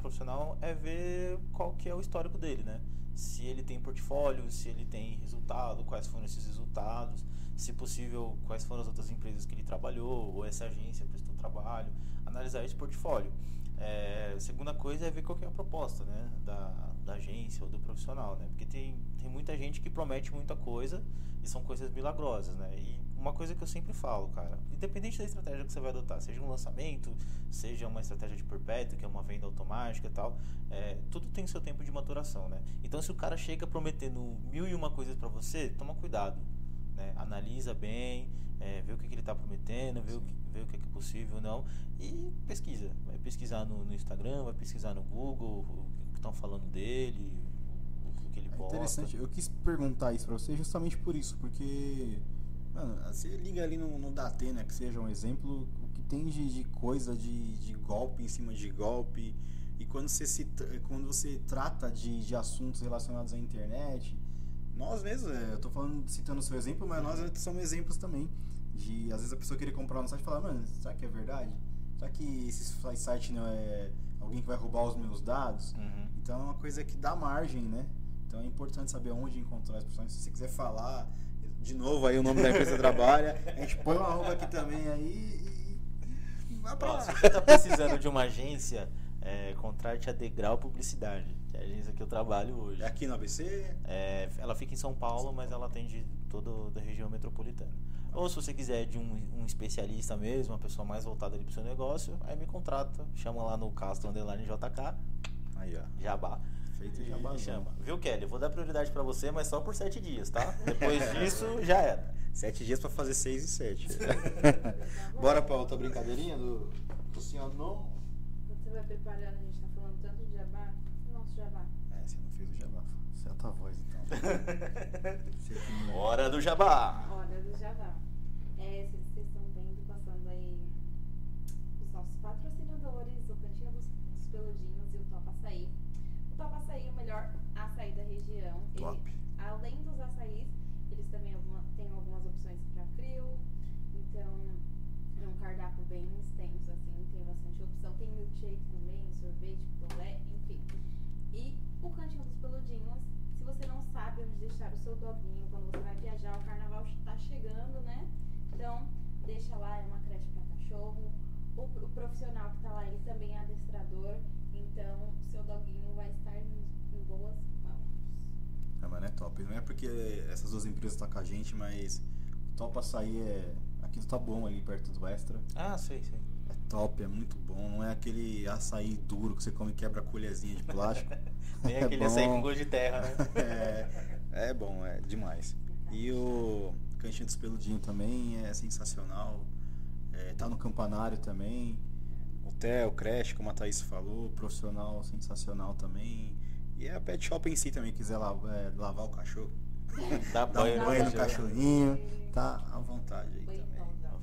profissional, é ver qual que é o histórico dele, né? Se ele tem portfólio, se ele tem resultado, quais foram esses resultados, se possível, quais foram as outras empresas que ele trabalhou, ou essa agência prestou trabalho, analisar esse portfólio. É, segunda coisa é ver qual é a proposta, né? Da, da agência ou do profissional, né? Porque tem, tem muita gente que promete muita coisa e são coisas milagrosas, né? E uma coisa que eu sempre falo, cara, independente da estratégia que você vai adotar, seja um lançamento, seja uma estratégia de perpétuo, que é uma venda automática e tal, é, tudo tem seu tempo de maturação, né? Então, se o cara chega prometendo mil e uma coisas pra você, toma cuidado, né? Analisa bem, é, vê o que, que ele tá prometendo, vê o que, vê o que é possível ou não e pesquisa. Vai pesquisar no, no Instagram, vai pesquisar no Google o que estão falando dele, o, o que ele É posta. interessante, eu quis perguntar isso pra você justamente por isso, porque mano, você liga ali no, no Datena, que seja um exemplo, o que tem de, de coisa de, de golpe em cima de golpe, e quando você, se, quando você trata de, de assuntos relacionados à internet, nós mesmos, é, eu tô falando, citando o seu exemplo, mas nós somos exemplos também, de às vezes a pessoa querer comprar no site e falar, mano, será que é verdade? Será que esse site não é alguém que vai roubar os meus dados. Uhum. Então é uma coisa que dá margem, né? Então é importante saber onde encontrar as pessoas. Se você quiser falar, de novo aí o nome da empresa trabalha, a gente põe uma arroba aqui também aí e, e vai pra lá. se você tá precisando de uma agência, é, contrate a Degrau Publicidade, que é a agência que eu trabalho hoje. É aqui no ABC? É, ela fica em São Paulo, mas ela atende toda a região metropolitana. Ou se você quiser de um, um especialista mesmo, uma pessoa mais voltada ali pro seu negócio, aí me contrata, chama lá no Castro Underline JK, Aí, ó. Jabá. Feito e jabazão. chama. Viu, Kelly? Eu vou dar prioridade pra você, mas só por sete dias, tá? Depois disso, já era. Sete dias pra fazer seis e sete. Bora pra outra brincadeirinha do, do senhor não? Você vai preparando, a gente tá falando tanto de jabá. Nosso jabá. É, você não fez o jabá. Certa voz, então. Você que não- Hora do Jabá! Hora do jabá. É, vocês estão vendo, passando aí os nossos patrocinadores, o Cantinho dos, dos Peludinhos e o Top Açaí. O Top Açaí é o melhor açaí da região. Ele- Top. além dos açaís, eles também alguma- têm algumas opções para frio. Então, é um cardápio bem extenso, assim, tem bastante opção. Tem milkshake também, sorvete, picolé. E o Cantinho dos Peludinhos, se você não sabe onde deixar o seu doguinho quando você vai viajar, o carnaval está chegando, né? Então, deixa lá, é uma creche para cachorro. O, o profissional que está lá, ele também é adestrador. Então, o seu doguinho vai estar em, em boas mãos. É, mano, é top. Não é porque essas duas empresas estão com a gente, mas o Top Açaí é aqui do Taboão, ali perto do Extra. Ah, sei, sei. Top, é muito bom. Não é aquele açaí duro que você come e quebra a colherzinha de plástico. Nem É aquele açaí bom. com gosto de terra, né? É, é bom, é demais. E o Cantinho dos Peludinho também é sensacional. É, tá no campanário também. Hotel, creche, como a Thaís falou, profissional sensacional também. E é a pet shop em si também, quiser la- é, lavar o cachorro, Dá dar banho um no banho no cachorrinho, tá à vontade aí também.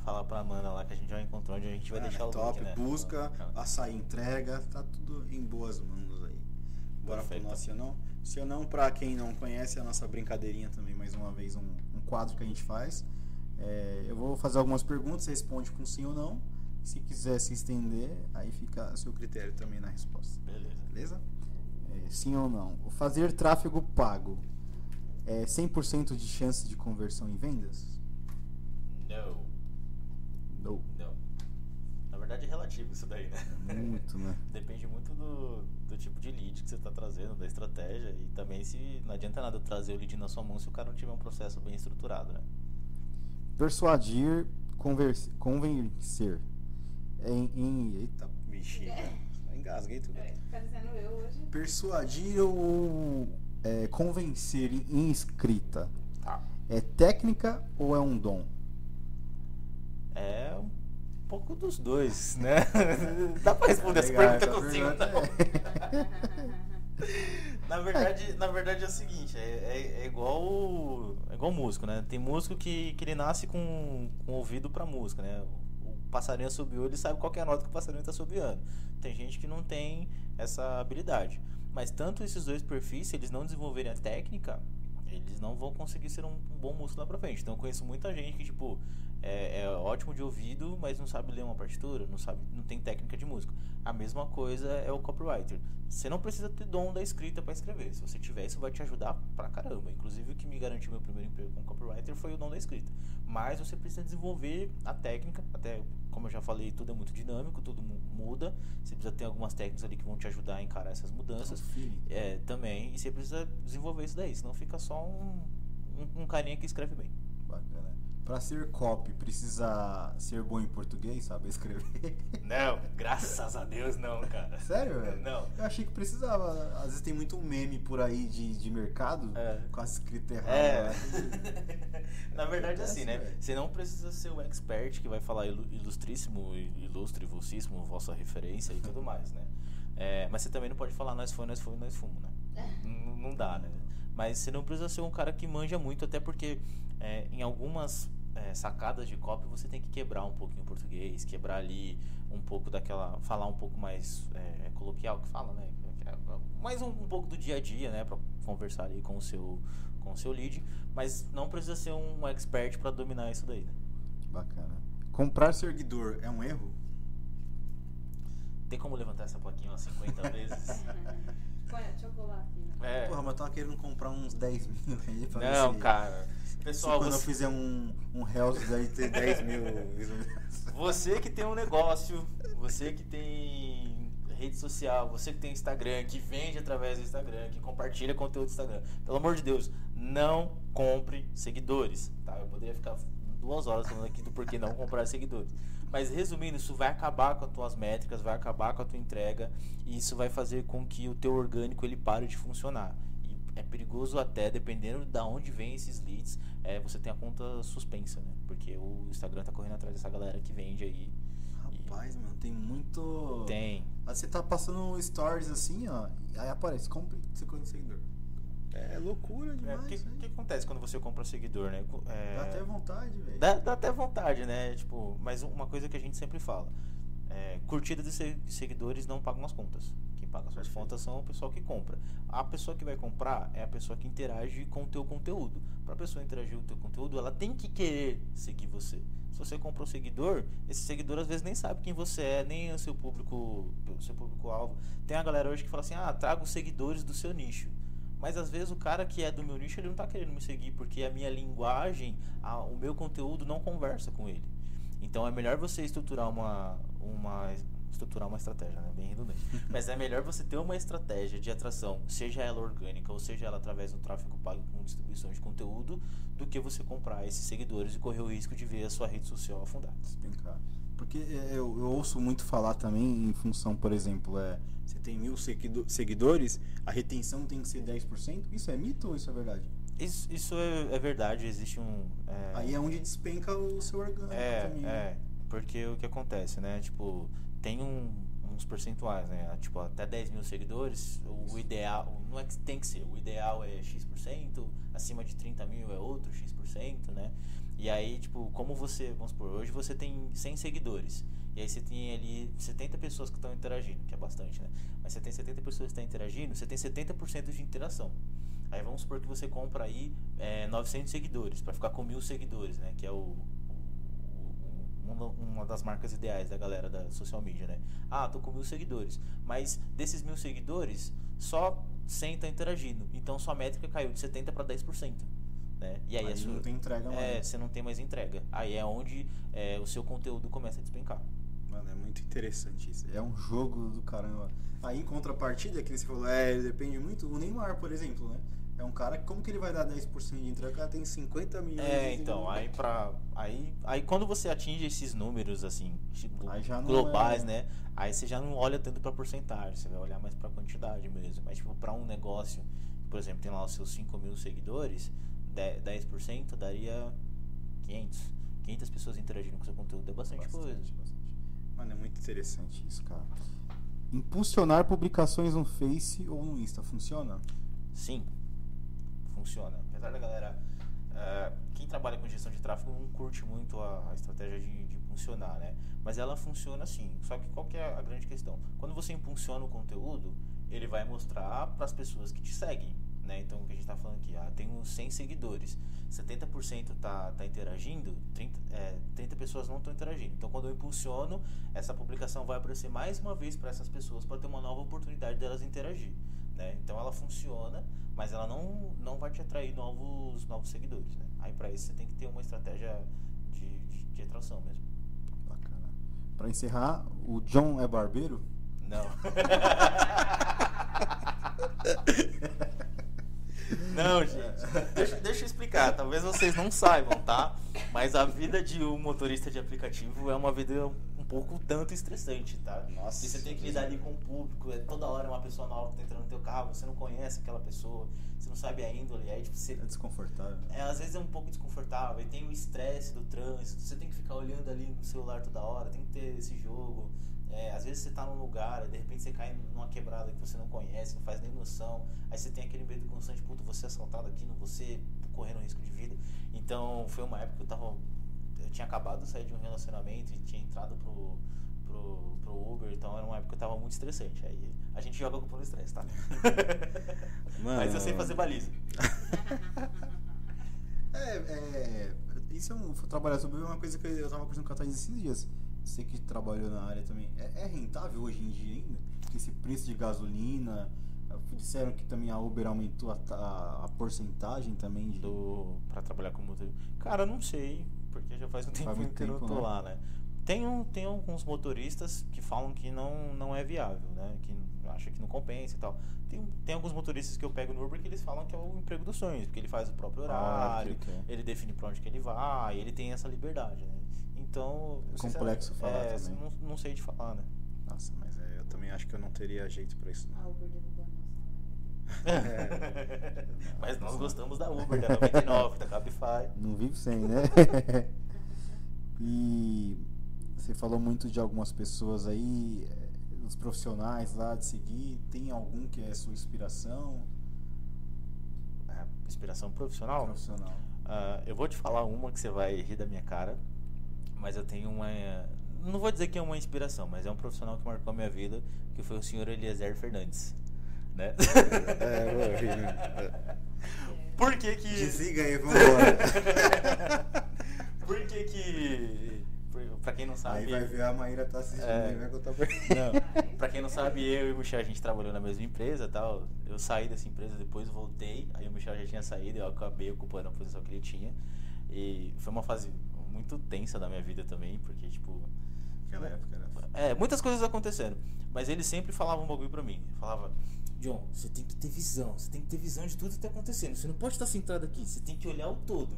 Falar pra Amanda lá que a gente já encontrou onde a gente vai Ah, deixar é o top, link, né? busca, Ah. açaí entrega, tá tudo em boas mãos aí. Bora Perfeito. pro nosso Sionão? Sionão, pra quem não conhece, é a nossa brincadeirinha também, mais uma vez, um, um quadro que a gente faz. É, eu vou fazer algumas perguntas, responde com sim ou não. Se quiser se estender, aí fica a seu critério também na resposta. Beleza. Beleza? É, sim ou não? Fazer tráfego pago é 100% de chance de conversão em vendas? Não. Não. Não. Na verdade é relativo isso daí, né? Muito, né? Depende muito do, do tipo de lead que você está trazendo, da estratégia e também se não adianta nada trazer o lead na sua mão se o cara não tiver um processo bem estruturado, né? Persuadir, converse, convencer. Em, em- eita, bexiga. Engasguei tudo. É, parecendo eu hoje. Persuadir ou é, convencer em- em escrita Tá. é técnica ou é um dom? É um pouco dos dois, né? Dá pra responder essa Legal, pergunta essa pergunta não? Na verdade, na verdade é o seguinte, é, é- é igual o- é igual músico, né? Tem músico que, que ele nasce com, com ouvido pra música, né? O, passarinho assobiou, ele sabe qual é a nota que o passarinho tá assobiando. Tem gente que não tem essa habilidade. Mas tanto esses dois perfis, se eles não desenvolverem a técnica, eles não vão conseguir ser um, um bom músico lá pra frente. Então eu conheço muita gente que, tipo, é, é ótimo de ouvido, mas não sabe ler uma partitura, não sabe, não tem técnica de música. A mesma coisa é o copywriter. Você não precisa ter dom da escrita para escrever. Se você tiver, isso vai te ajudar pra caramba. Inclusive, o que me garantiu meu primeiro emprego como copywriter foi o dom da escrita. Mas você precisa desenvolver a técnica, até como eu já falei, tudo é muito dinâmico, tudo mu- muda. Você precisa ter algumas técnicas ali que vão te ajudar a encarar essas mudanças. Feeling. É, também, e você precisa desenvolver isso daí, senão fica só um, um, um carinha que escreve bem. Bacana. Pra ser copy, precisa ser bom em português, saber escrever? Não, graças a Deus não, cara. Sério, velho? Não. Eu achei que precisava. Às vezes tem muito meme por aí de, de mercado É. com a escrita errada. É. Na verdade, é assim, né? Velho. Você não precisa ser o expert que vai falar ilu- ilustríssimo, ilustre, vocíssimo, vossa referência e tudo mais, né? É, mas você também não pode falar nós foi, nós foi, nós fumo, né? Não, não dá, né? Mas você não precisa ser um cara que manja muito, até porque é, em algumas é, sacadas de copy você tem que quebrar um pouquinho o português, quebrar ali um pouco daquela. falar um pouco mais é, coloquial que fala, né? Mais um, um pouco do dia a dia, né? Pra conversar ali com o seu, com o seu lead, mas não precisa ser um expert para dominar isso daí, né? Bacana. Comprar seguidor é um erro? Tem como levantar essa plaquinha umas 50 vezes? Põe o chocolate. né? É. Porra, mas eu tava querendo comprar uns 10 mil aí pra ver Não, se- cara. se Pessoal, quando eu você, fizer um, um Hells aí ter 10 mil você que tem um negócio, você que tem rede social, você que tem Instagram, que vende através do Instagram, que compartilha conteúdo do Instagram. Pelo amor de Deus, não compre seguidores, tá? Eu poderia ficar duas horas falando aqui do porquê não comprar seguidores. Mas resumindo, isso vai acabar com as tuas métricas, vai acabar com a tua entrega e isso vai fazer com que o teu orgânico ele pare de funcionar. E é perigoso até, dependendo de onde vem esses leads, é, você tem a conta suspensa, né? Porque o Instagram tá correndo atrás dessa galera que vende aí. Rapaz, mano, tem muito. Tem. Você tá passando stories assim, ó. Aí aparece, compre 50 seguidor. É loucura É, demais. O que, isso aí. que acontece quando você compra seguidor, né? É, Dá até vontade, velho. Dá, dá até vontade, né? Tipo, mas uma coisa que a gente sempre fala: é, curtida de se- seguidores não pagam as contas. Quem paga as suas contas são o pessoal que compra. A pessoa que vai comprar é a pessoa que interage com o teu conteúdo. Para a pessoa interagir com o teu conteúdo, ela tem que querer seguir você. Se você compra um seguidor, esse seguidor às vezes nem sabe quem você é, nem o seu público, seu público-alvo. Tem a galera hoje que fala assim: ah, traga os seguidores do seu nicho. Mas às vezes o cara que é do meu nicho, ele não tá querendo me seguir porque a minha linguagem, a- o meu conteúdo não conversa com ele. Então é melhor você estruturar uma uma estruturar uma estratégia, né? Bem redundante. Mas é melhor você ter uma estratégia de atração, seja ela orgânica ou seja ela através do tráfego pago com distribuição de conteúdo, do que você comprar esses seguidores e correr o risco de ver a sua rede social afundar. Despencar. Porque é, eu, eu ouço muito falar também em função, por exemplo, é, você tem mil seguido- seguidores, a retenção tem que ser 10%. Isso é mito ou isso é verdade? Isso, isso é, é verdade, existe um. é, Aí é onde despenca o seu orgânico É, também. né? é. Porque o que acontece, né? Tipo, tem um- uns percentuais, né? Tipo, até 10 mil seguidores, o, o ideal. Não é que tem que ser, o ideal é X%, acima de 30 mil é outro X%, né? E aí, tipo, como você, vamos supor, hoje você tem 100 seguidores. E aí você tem ali 70 pessoas que estão interagindo, que é bastante, né? Mas você tem 70 pessoas que estão interagindo, você tem 70% de interação. Aí vamos supor que você compra aí é, 900 seguidores, para ficar com mil seguidores, né? Que é o, o- uma, uma das marcas ideais da galera da social media, né? Ah, tô com mil seguidores. Mas desses mil seguidores, só 100 tá interagindo. Então sua métrica caiu de 70 para 10%. Né? E aí, Aí a sua- não tem entrega mais. é, você não tem mais entrega. Aí é onde é, o seu conteúdo começa a despencar. Mano, é muito interessante isso. É um jogo do caramba. Aí em contrapartida, que você falou, é, depende muito. O Neymar, por exemplo, né? É um cara que como que ele vai dar 10% de entrega? O cara tem 50 milhões É, de então, aí pra. Aí, aí quando você atinge esses números, assim, tipo, globais, é- né? Aí você já não olha tanto pra porcentagem, você vai olhar mais pra quantidade mesmo. Mas, tipo, pra um negócio, por exemplo, tem lá os seus 5 mil seguidores, de- 10% daria 500. 500 pessoas interagindo com seu conteúdo é bastante, coisa. bastante. Mano, é muito interessante isso, cara. Impulsionar publicações no Face ou no Insta, funciona? Sim, funciona. Apesar da galera. eh, quem trabalha com gestão de tráfego não curte muito a, a estratégia de, de né? Mas ela funciona sim. Só que qual que é a grande questão? Quando você impulsiona o conteúdo, ele vai mostrar para as pessoas que te seguem. Né? Então, o que a gente está falando aqui, ah, tem uns 100 seguidores, 70% tá, tá interagindo, 30, é, 30 pessoas não estão interagindo. Então, quando eu impulsiono, essa publicação vai aparecer mais uma vez para essas pessoas para ter uma nova oportunidade delas interagir. Né? Então, ela funciona, mas ela não, não vai te atrair novos, novos seguidores. Né? Aí, para isso, você tem que ter uma estratégia de, de, de atração mesmo. Bacana. Pra encerrar, o John é barbeiro? Não. Não, gente. Deixa, deixa eu explicar. Talvez vocês não saibam, tá? Mas a vida de um motorista de aplicativo é uma vida pouco tanto estressante, tá? Nossa. E você tem que lidar ali com o público. É toda hora uma pessoa nova que tá entrando no teu carro. Você não conhece aquela pessoa. Você não sabe a índole. Aí, tipo, você É desconfortável. é, às vezes é um pouco desconfortável, e tem o estresse do trânsito, você tem que ficar olhando ali no celular toda hora, tem que ter esse jogo. É, às vezes você tá num lugar, e de repente você cai numa quebrada que você não conhece, não faz nem noção, aí você tem aquele medo constante, puta, você assaltado aqui, não você correndo risco de vida. Então foi uma época que eu tava. Tinha acabado de sair de um relacionamento e tinha entrado pro, pro, pro Uber, então era uma época que eu tava muito estressante. Aí a gente joga com o estresse, tá? Mas eu sei fazer baliza. É, é, isso é um, trabalhar sobre uma coisa que eu tava conversando com a Thaís esses dias. você que trabalhou na área também, é, é rentável hoje em dia ainda? Esse preço de gasolina, disseram que também a Uber aumentou a, a, a porcentagem também de... do para trabalhar como motorista. Cara, não sei, porque já faz um tempo muito que eu não tempo, tô né? lá, né? Tem, um, tem alguns motoristas que falam que não, não é viável, né? Que acha que não compensa e tal. Tem, tem alguns motoristas que eu pego no Uber que eles falam que é o emprego dos sonhos, porque ele faz o próprio horário, Óbvio que é. ele define pra onde que ele vai, ele tem essa liberdade, né? Então, É complexo falar é, também. Não, não sei de falar, né? Nossa, mas é, eu também acho que eu não teria jeito pra isso. não. A Uber É. Mas nós gostamos da Uber, da 99, da Cabify. Não vive sem, né? e você falou muito de algumas pessoas aí, eh, os profissionais lá de seguir. Tem algum que é sua inspiração É, inspiração profissional? profissional? Ah, eu vou te falar uma que você vai rir da minha cara, mas eu tenho uma. Não vou dizer que é uma inspiração, mas é um profissional que marcou a minha vida, que foi o senhor Eliezer Fernandes. Né? É, eu vou rir, né? Por que que. Desliga aí, vambora. Por que que. Pra quem não sabe. aí vai ver a Maíra tá assistindo É. e vai contar pra Não, pra quem não sabe, eu e o Michel, a gente trabalhou na mesma empresa tal. Eu saí dessa empresa, depois voltei, aí o Michel já tinha saído, eu acabei ocupando a posição que ele tinha. E foi uma fase muito tensa da minha vida também, porque, tipo. Aquela época era. É, muitas coisas acontecendo. Mas ele sempre falava um bagulho pra mim. Falava, John, você tem que ter visão. Você tem que ter visão de tudo que tá acontecendo. Você não pode estar centrado aqui. Você tem que olhar o todo.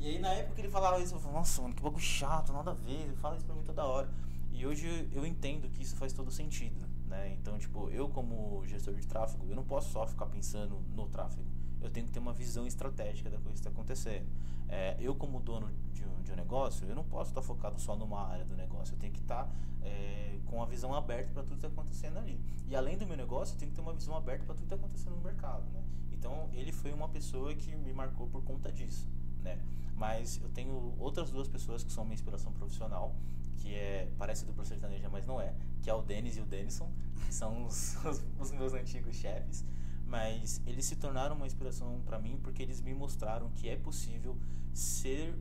E aí, na época ele falava isso, eu falava, nossa, mano, que bagulho chato, nada a ver. Ele fala isso pra mim toda hora. E hoje eu entendo que isso faz todo sentido, né? Então, tipo, eu como gestor de tráfego, eu não posso só ficar pensando no tráfego. Eu tenho que ter uma visão estratégica da coisa que está acontecendo. É, eu como dono de um, de um negócio, eu não posso estar focado só numa área do negócio. Eu tenho que estar é, com a visão aberta para tudo que está acontecendo ali. E além do meu negócio, eu tenho que ter uma visão aberta para tudo que está acontecendo no mercado, né? Então, ele foi uma pessoa que me marcou por conta disso, né? Mas eu tenho outras duas pessoas que são minha inspiração profissional, que é parece dupla sertaneja, mas não é, que é o Denis e o Denison, que são os, os, os meus antigos chefes. Mas eles se tornaram uma inspiração para mim porque eles me mostraram que é possível ser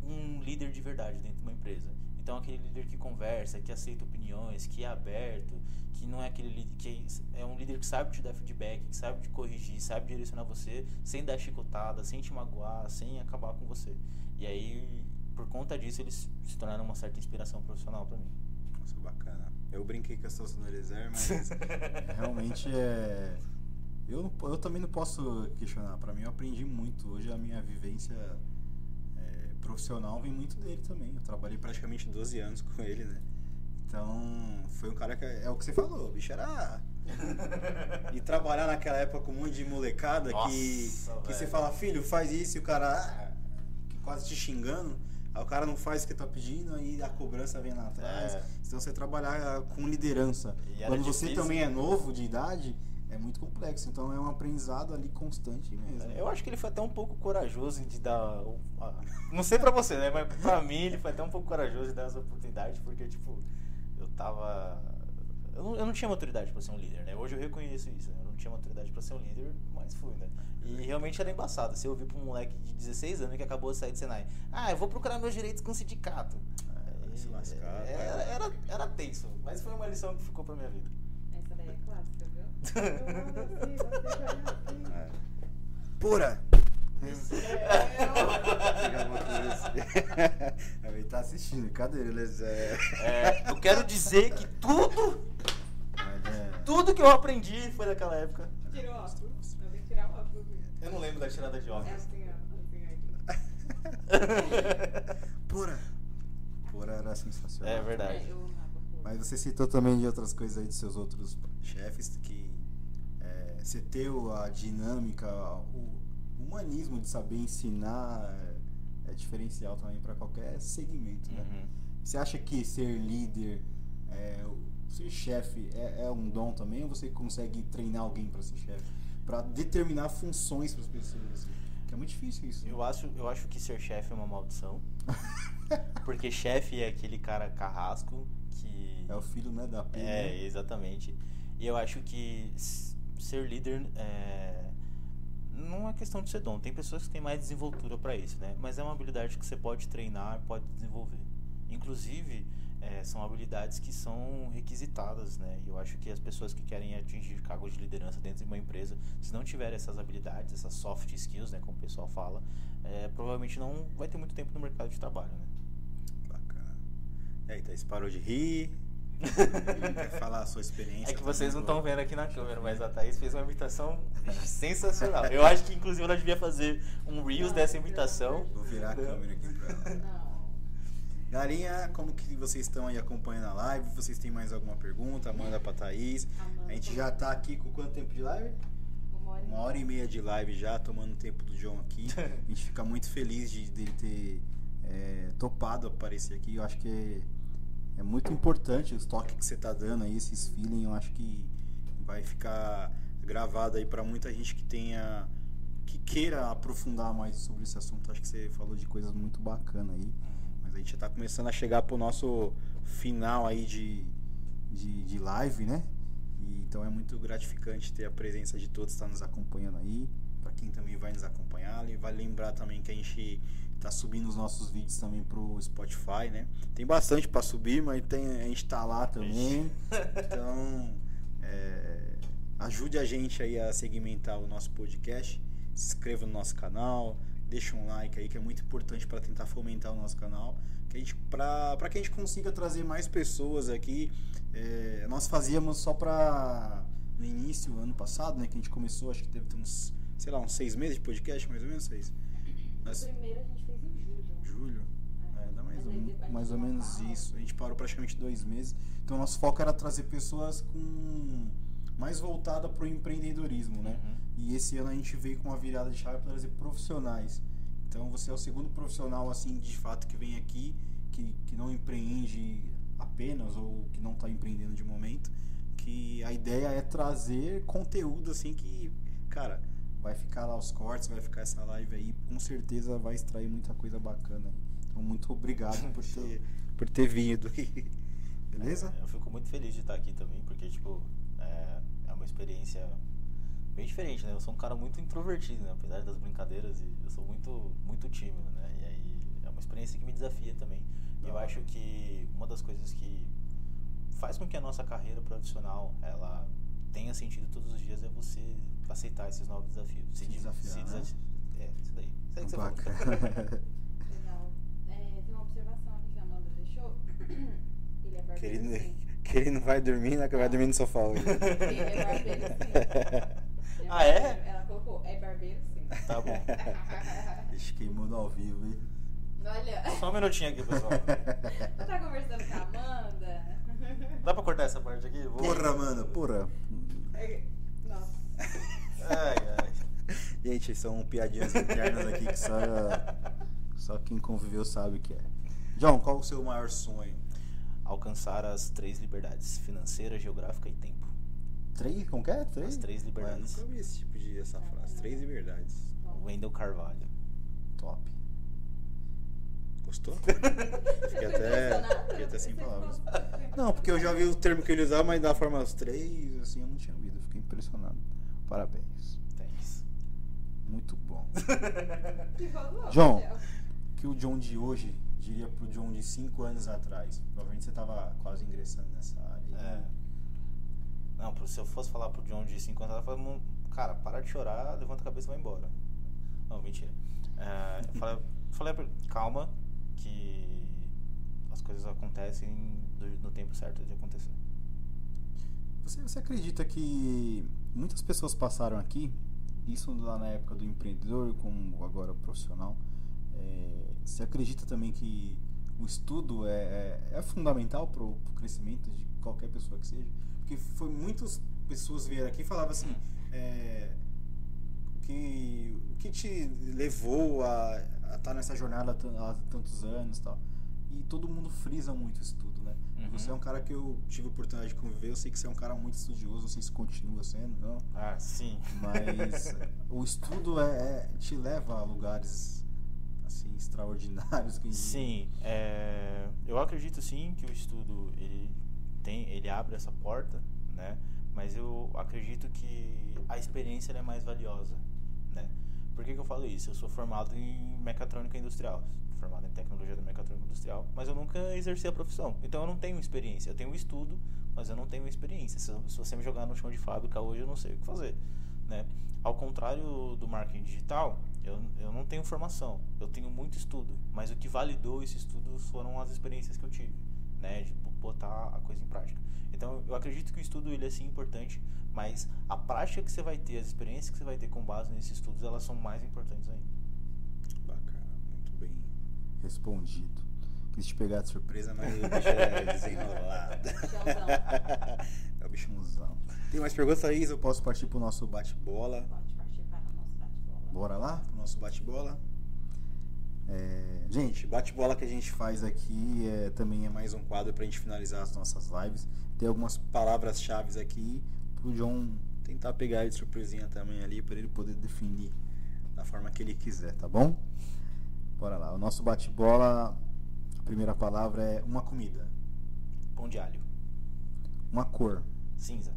um líder de verdade dentro de uma empresa. Então aquele líder que conversa, que aceita opiniões, que é aberto, que não é aquele líder que é um líder que sabe te dar feedback, que sabe te corrigir, sabe direcionar você, sem dar chicotada, sem te magoar, sem acabar com você. E aí, por conta disso, eles se tornaram uma certa inspiração profissional para mim. Nossa, bacana. Eu brinquei com a sua sonorizar, mas. Realmente é. Eu, não- eu também não posso questionar. Pra mim, eu aprendi muito. Hoje, a minha vivência é, profissional vem muito dele também. Eu trabalhei praticamente. praticamente 12 anos com ele, né? Então, foi um cara que. É o que você falou, o bicho era. E trabalhar naquela época com um monte de molecada Nossa, que, que você fala, filho, faz isso e o cara. ah, que quase te xingando. Aí o cara não faz o que tá pedindo, aí a cobrança vem lá atrás. É. Então você trabalhar com liderança. Era Quando você difícil. também é novo de idade, é muito complexo. Então é um aprendizado ali constante mesmo. Eu acho que ele foi até um pouco corajoso de dar. Não sei pra você, né? Mas pra mim ele foi até um pouco corajoso de dar essa oportunidade, porque, tipo, eu tava. Eu não, eu não tinha maturidade pra ser um líder, né? Hoje eu reconheço isso. né? Eu não tinha maturidade pra ser um líder, mas fui, né? E realmente era embaçado. Você ouvir pra um moleque de 16 anos que acabou de sair de Senai: Ah, eu vou procurar meus direitos com o sindicato. vai se lascar, É, era, era, era tenso, mas foi uma lição que ficou pra minha vida. Pura! Pegar uma coisa assim. Ele tá assistindo, cadê ele? É. É, eu quero dizer que tudo, é- tudo que eu aprendi foi daquela época. Tira o óculos. Eu tirar óculos. Eu não lembro da tirada de É óculos. assim. Assim, aqui. Pura! Pura era sensacional. É verdade. É. Mas você citou também de outras coisas aí dos seus outros chefes que é, você ter a dinâmica, o humanismo de saber ensinar é, é diferencial também para qualquer segmento, né? Uhum. Você acha que ser líder, é, ser chefe é, é um dom também ou você consegue treinar alguém para ser chefe? Para determinar funções para as pessoas? assim? Que é muito difícil isso. né? Eu acho, eu acho que ser chefe é uma maldição. Porque chefe é aquele cara carrasco que. É o filho né, da P. É, né? exatamente. E eu acho que ser líder é, não é questão de ser dom. Tem pessoas que têm mais desenvoltura para isso, né? Mas é uma habilidade que você pode treinar, pode desenvolver. Inclusive, é, são habilidades que são requisitadas, né? E eu acho que as pessoas que querem atingir cargos de liderança dentro de uma empresa, se não tiverem essas habilidades, essas soft skills, né, como o pessoal fala, é, provavelmente não vai ter muito tempo no mercado de trabalho, né? Bacana. E aí, Thaís, parou de rir? Quer falar a sua experiência? É que vocês não estão vendo aqui na câmera, mas a Thaís fez uma imitação sensacional. Eu acho que inclusive ela devia fazer um Reels dessa imitação. Vou virar a câmera aqui pra ela. Não. Galinha, como que vocês estão aí acompanhando a live? Vocês têm mais alguma pergunta? Manda pra Thaís. A gente já tá aqui com quanto tempo de live? Uma hora e Uma hora e meia de live já, tomando o tempo do John aqui. A gente fica muito feliz de dele ter é, topado aparecer aqui. Eu acho que é, muito importante os toques que você tá dando aí, esses feeling. Eu acho que vai ficar gravado aí pra muita gente que tenha que queira aprofundar mais sobre esse assunto. Acho que você falou de coisas muito bacanas aí. Mas a gente já tá começando a chegar pro nosso final aí de, de, de live, né? E, então é muito gratificante ter a presença de todos que estão nos acompanhando aí. Quem também vai nos acompanhar. E vai lembrar também que a gente tá subindo os nossos vídeos também pro Spotify, né? Tem bastante pra subir, mas tem, a gente tá lá também. Então, é, ajude a gente aí a segmentar o nosso podcast. Se inscreva no nosso canal, deixa um like aí que é muito importante para tentar fomentar o nosso canal, que a gente para que a gente consiga trazer mais pessoas aqui. É, nós fazíamos só para no início ano passado, né, que a gente começou, acho que teve uns, sei lá, uns seis meses de podcast, mais ou menos seis. O primeiro a gente fez em julho. julho. É, dá mais, ou, depois mais ou menos isso. A gente parou praticamente dois meses. Então, nosso foco era trazer pessoas com mais voltada para o empreendedorismo, né? Uhum. E esse ano a gente veio com uma virada de chave para trazer profissionais. Então, você é o segundo profissional, assim, de fato, que vem aqui, que, que não empreende apenas ou que não está empreendendo de momento. Que a ideia é trazer conteúdo, assim, que, cara, vai ficar lá os cortes, vai ficar essa live aí, com certeza vai extrair muita coisa bacana. Então, muito obrigado por ter, por ter vindo. Beleza? É, eu fico muito feliz de estar aqui também, porque, tipo, é, é uma experiência bem diferente, né? Eu sou um cara muito introvertido, né? Apesar das brincadeiras, e eu sou muito, muito tímido, né? E aí é uma experiência que me desafia também. E eu acho que uma das coisas que faz com que a nossa carreira profissional, ela tenha sentido todos os dias é você aceitar esses novos desafios. Se de- desafiar, né? desaf- É, isso daí. Isso aí que você falou. Legal. É, tem uma observação aqui que a Amanda deixou. Ele é barbeiro. que, ele, sim. que ele não vai dormir, né? Que vai dormir no sofá hoje. Ele é barbeiro, sim. Ele Ah, é? barbeiro. Ela colocou, é barbeiro, sim. Tá bom. Ixi, queimou no ao vivo, hein? Olha, Só um minutinho aqui, pessoal. você tá conversando com a Amanda? Dá pra cortar essa parte aqui? Vou- Porra, mano, porra. Nossa. Ai, ai. Gente, são piadinhas internas aqui que só, só quem conviveu sabe que é. John, qual o seu maior sonho? Alcançar as três liberdades: financeira, geográfica e tempo. Três? Como que é? Três? As três liberdades. Ué, nunca vi esse tipo de essa frase. Três liberdades. Wendell Carvalho. Top. Gostou? Fiquei até, fiquei até sem palavras. Não, porque eu já vi o termo que ele usava, mas da forma os três, assim, eu não tinha ouvido. Fiquei impressionado. Parabéns. Thanks. Muito bom. John. Que o John de hoje diria pro John de cinco anos atrás? Provavelmente você tava quase ingressando nessa área. É. Não, se eu fosse falar pro John de 50 anos, eu falava, "Não, cara, para de chorar, levanta a cabeça e vai embora. Não, mentira. É, eu falei, falei pra ele, calma, que as coisas acontecem no tempo certo de acontecer. Você, você acredita que muitas pessoas passaram aqui, isso lá na época do empreendedor, como agora profissional, é, você acredita também que o estudo é, é, é fundamental para o crescimento de qualquer pessoa que seja? Porque foi muitas pessoas vieram aqui e falavam assim, é, que, o que te levou a estar nessa jornada há tan- há tantos anos e tal? E todo mundo frisa muito estudo? Uhum. Você é um cara que eu tive a oportunidade de conviver, eu sei que você é um cara muito estudioso, não sei se continua sendo, não. Ah, sim. Mas o estudo é, é- te leva a lugares assim extraordinários. Que Sim, é, eu acredito sim que o estudo ele tem, ele abre essa porta, né? Mas eu acredito que a experiência é mais valiosa, né? Por que, que eu falo isso? Eu sou formado em mecatrônica industrial, formado em tecnologia da mecatrônica industrial, mas eu nunca exerci a profissão. Então eu não tenho experiência. Eu tenho estudo, mas eu não tenho experiência. Se, se você me jogar no chão de fábrica hoje, eu não sei o que fazer. Né? Ao contrário do marketing digital, eu, eu não tenho formação, eu tenho muito estudo, mas o que validou esse estudo foram as experiências que eu tive, né, de botar a coisa em prática. Então, eu acredito que o estudo ele é sim importante, mas a prática que você vai ter, as experiências que você vai ter com base nesses estudos, elas são mais importantes ainda. Respondido. Quis te pegar de surpresa, mas o bicho é desenrolado. é o bichãozão. Tem mais perguntas, Thaís? Eu posso partir pro nosso bate-bola? Pode partir para o nosso bate-bola. Bora lá pro nosso bate-bola? É, gente, bate-bola que a gente faz aqui é, também é mais um quadro pra gente finalizar as nossas lives. Tem algumas palavras-chave aqui pro John tentar pegar de surpresinha também ali para ele poder definir da forma que ele quiser, tá bom? Bora lá. O nosso bate-bola, a primeira palavra é uma comida, Pão de alho, uma cor, cinza,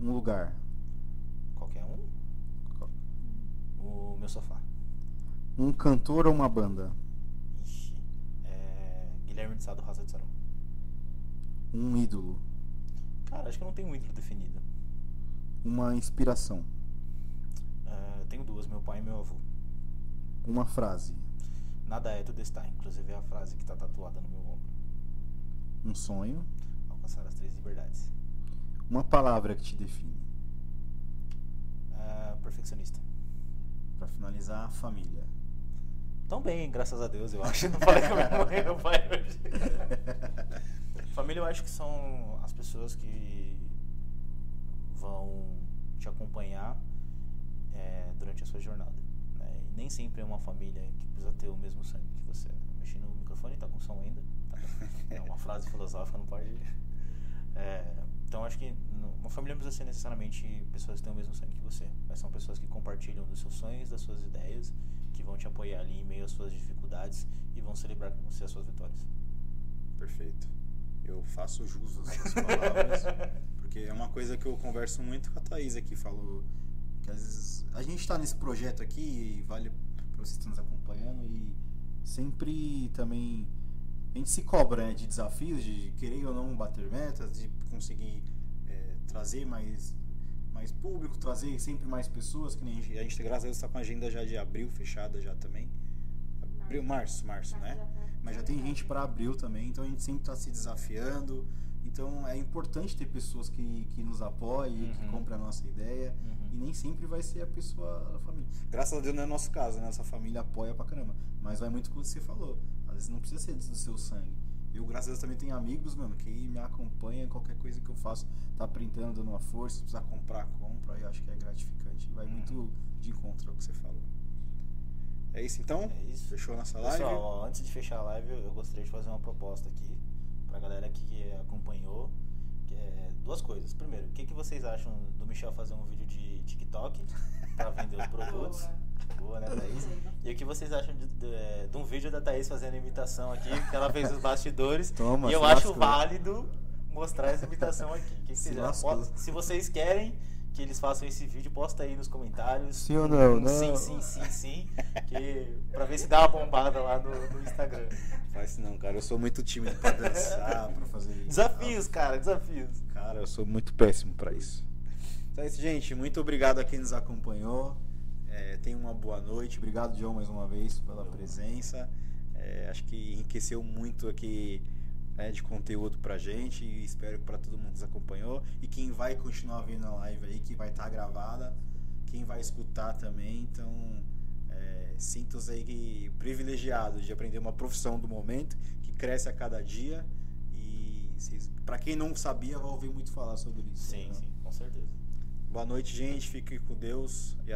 um lugar, qualquer um. O meu sofá. um cantor ou uma banda, Ixi, é, Guilherme de Sado, Rosa de Sarum. um ídolo, Cara, acho que eu não tenho um ídolo definido. uma inspiração, eu tenho duas, meu pai e meu avô. uma frase, Nada é, tudo está. Inclusive é a frase que está tatuada no meu ombro. um sonho, Alcançar as três liberdades. uma palavra que te define. Ah, perfeccionista. Pra finalizar, família. Tão bem, graças a Deus, eu acho. Não falei com a minha mãe e meu pai hoje. Família, eu acho que são as pessoas que vão te acompanhar é, durante a sua jornada. E nem sempre é uma família que precisa ter o mesmo sangue que você. Mexi no microfone, tá com som ainda. tá? É uma frase filosófica, não pode. É, então, acho que uma família não precisa ser necessariamente pessoas que têm o mesmo sangue que você, mas são pessoas que compartilham dos seus sonhos, das suas ideias, que vão te apoiar ali em meio às suas dificuldades e vão celebrar com você as suas vitórias. Perfeito. Eu faço jus às suas palavras, porque é uma coisa que eu converso muito com a Thaís aqui, falou que às vezes a gente está nesse projeto aqui e vale para vocês que estão nos acompanhando e sempre também a gente se cobra né, de desafios, de querer ou não bater metas, de conseguir é, trazer mais mais público, trazer sempre mais pessoas, que nem a gente, a gente graças a Deus está com a agenda já de abril fechada já também. Abril, março, março, né? já tá Mas já tem gente para abril também, então a gente sempre está se desafiando. Então é importante ter pessoas que, que nos apoiem, que Uhum. comprem a nossa ideia. Uhum. E nem sempre vai ser a pessoa da família. Graças a Deus não é nosso caso, né? Nossa família apoia pra caramba. Mas vai muito com o que você falou. Às vezes não precisa ser do seu sangue. Eu, graças a Deus, também tenho amigos, mano, que me acompanham em qualquer coisa que eu faço. Tá printando, dando uma força. Se precisar comprar, compra. E eu acho que é gratificante. Vai Uhum. muito de encontro ao que você falou. É isso então? É isso. Fechou nossa live? Pessoal, ó, antes de fechar a live, eu eu gostaria de fazer uma proposta aqui pra galera que acompanhou. É duas coisas. Primeiro, o que, que vocês acham do Michel fazer um vídeo de TikTok pra vender os produtos? Boa, né, Thaís? E o que vocês acham de, de- de um vídeo da Thaís fazendo imitação aqui, que ela fez os bastidores? Toma, e eu acho lascou. válido mostrar essa imitação aqui. Que que Se vocês Se vocês querem que eles façam esse vídeo, posta aí nos comentários. Sim ou não, Um não. Sim, sim, sim, sim. Que, pra ver se dá uma bombada lá no, no Instagram. Faz isso não, cara. Eu sou muito tímido pra dançar, pra fazer isso. Desafios, cara, desafios. Cara, eu sou muito péssimo pra isso. Então é isso, gente. Muito obrigado a quem nos acompanhou. É, tenha uma boa noite. Obrigado, João, mais uma vez pela presença. É, acho que enriqueceu muito aqui né, de conteúdo pra gente. E espero que pra todo mundo que nos acompanhou. E quem vai continuar vendo a live aí, que vai estar gravada. Quem vai escutar também. Então, é, sinto-se aí que privilegiado de aprender uma profissão do momento que cresce a cada dia. E pra quem não sabia, vai ouvir muito falar sobre isso. Sim, né? sim, com certeza. Boa noite, gente. Fique com Deus. E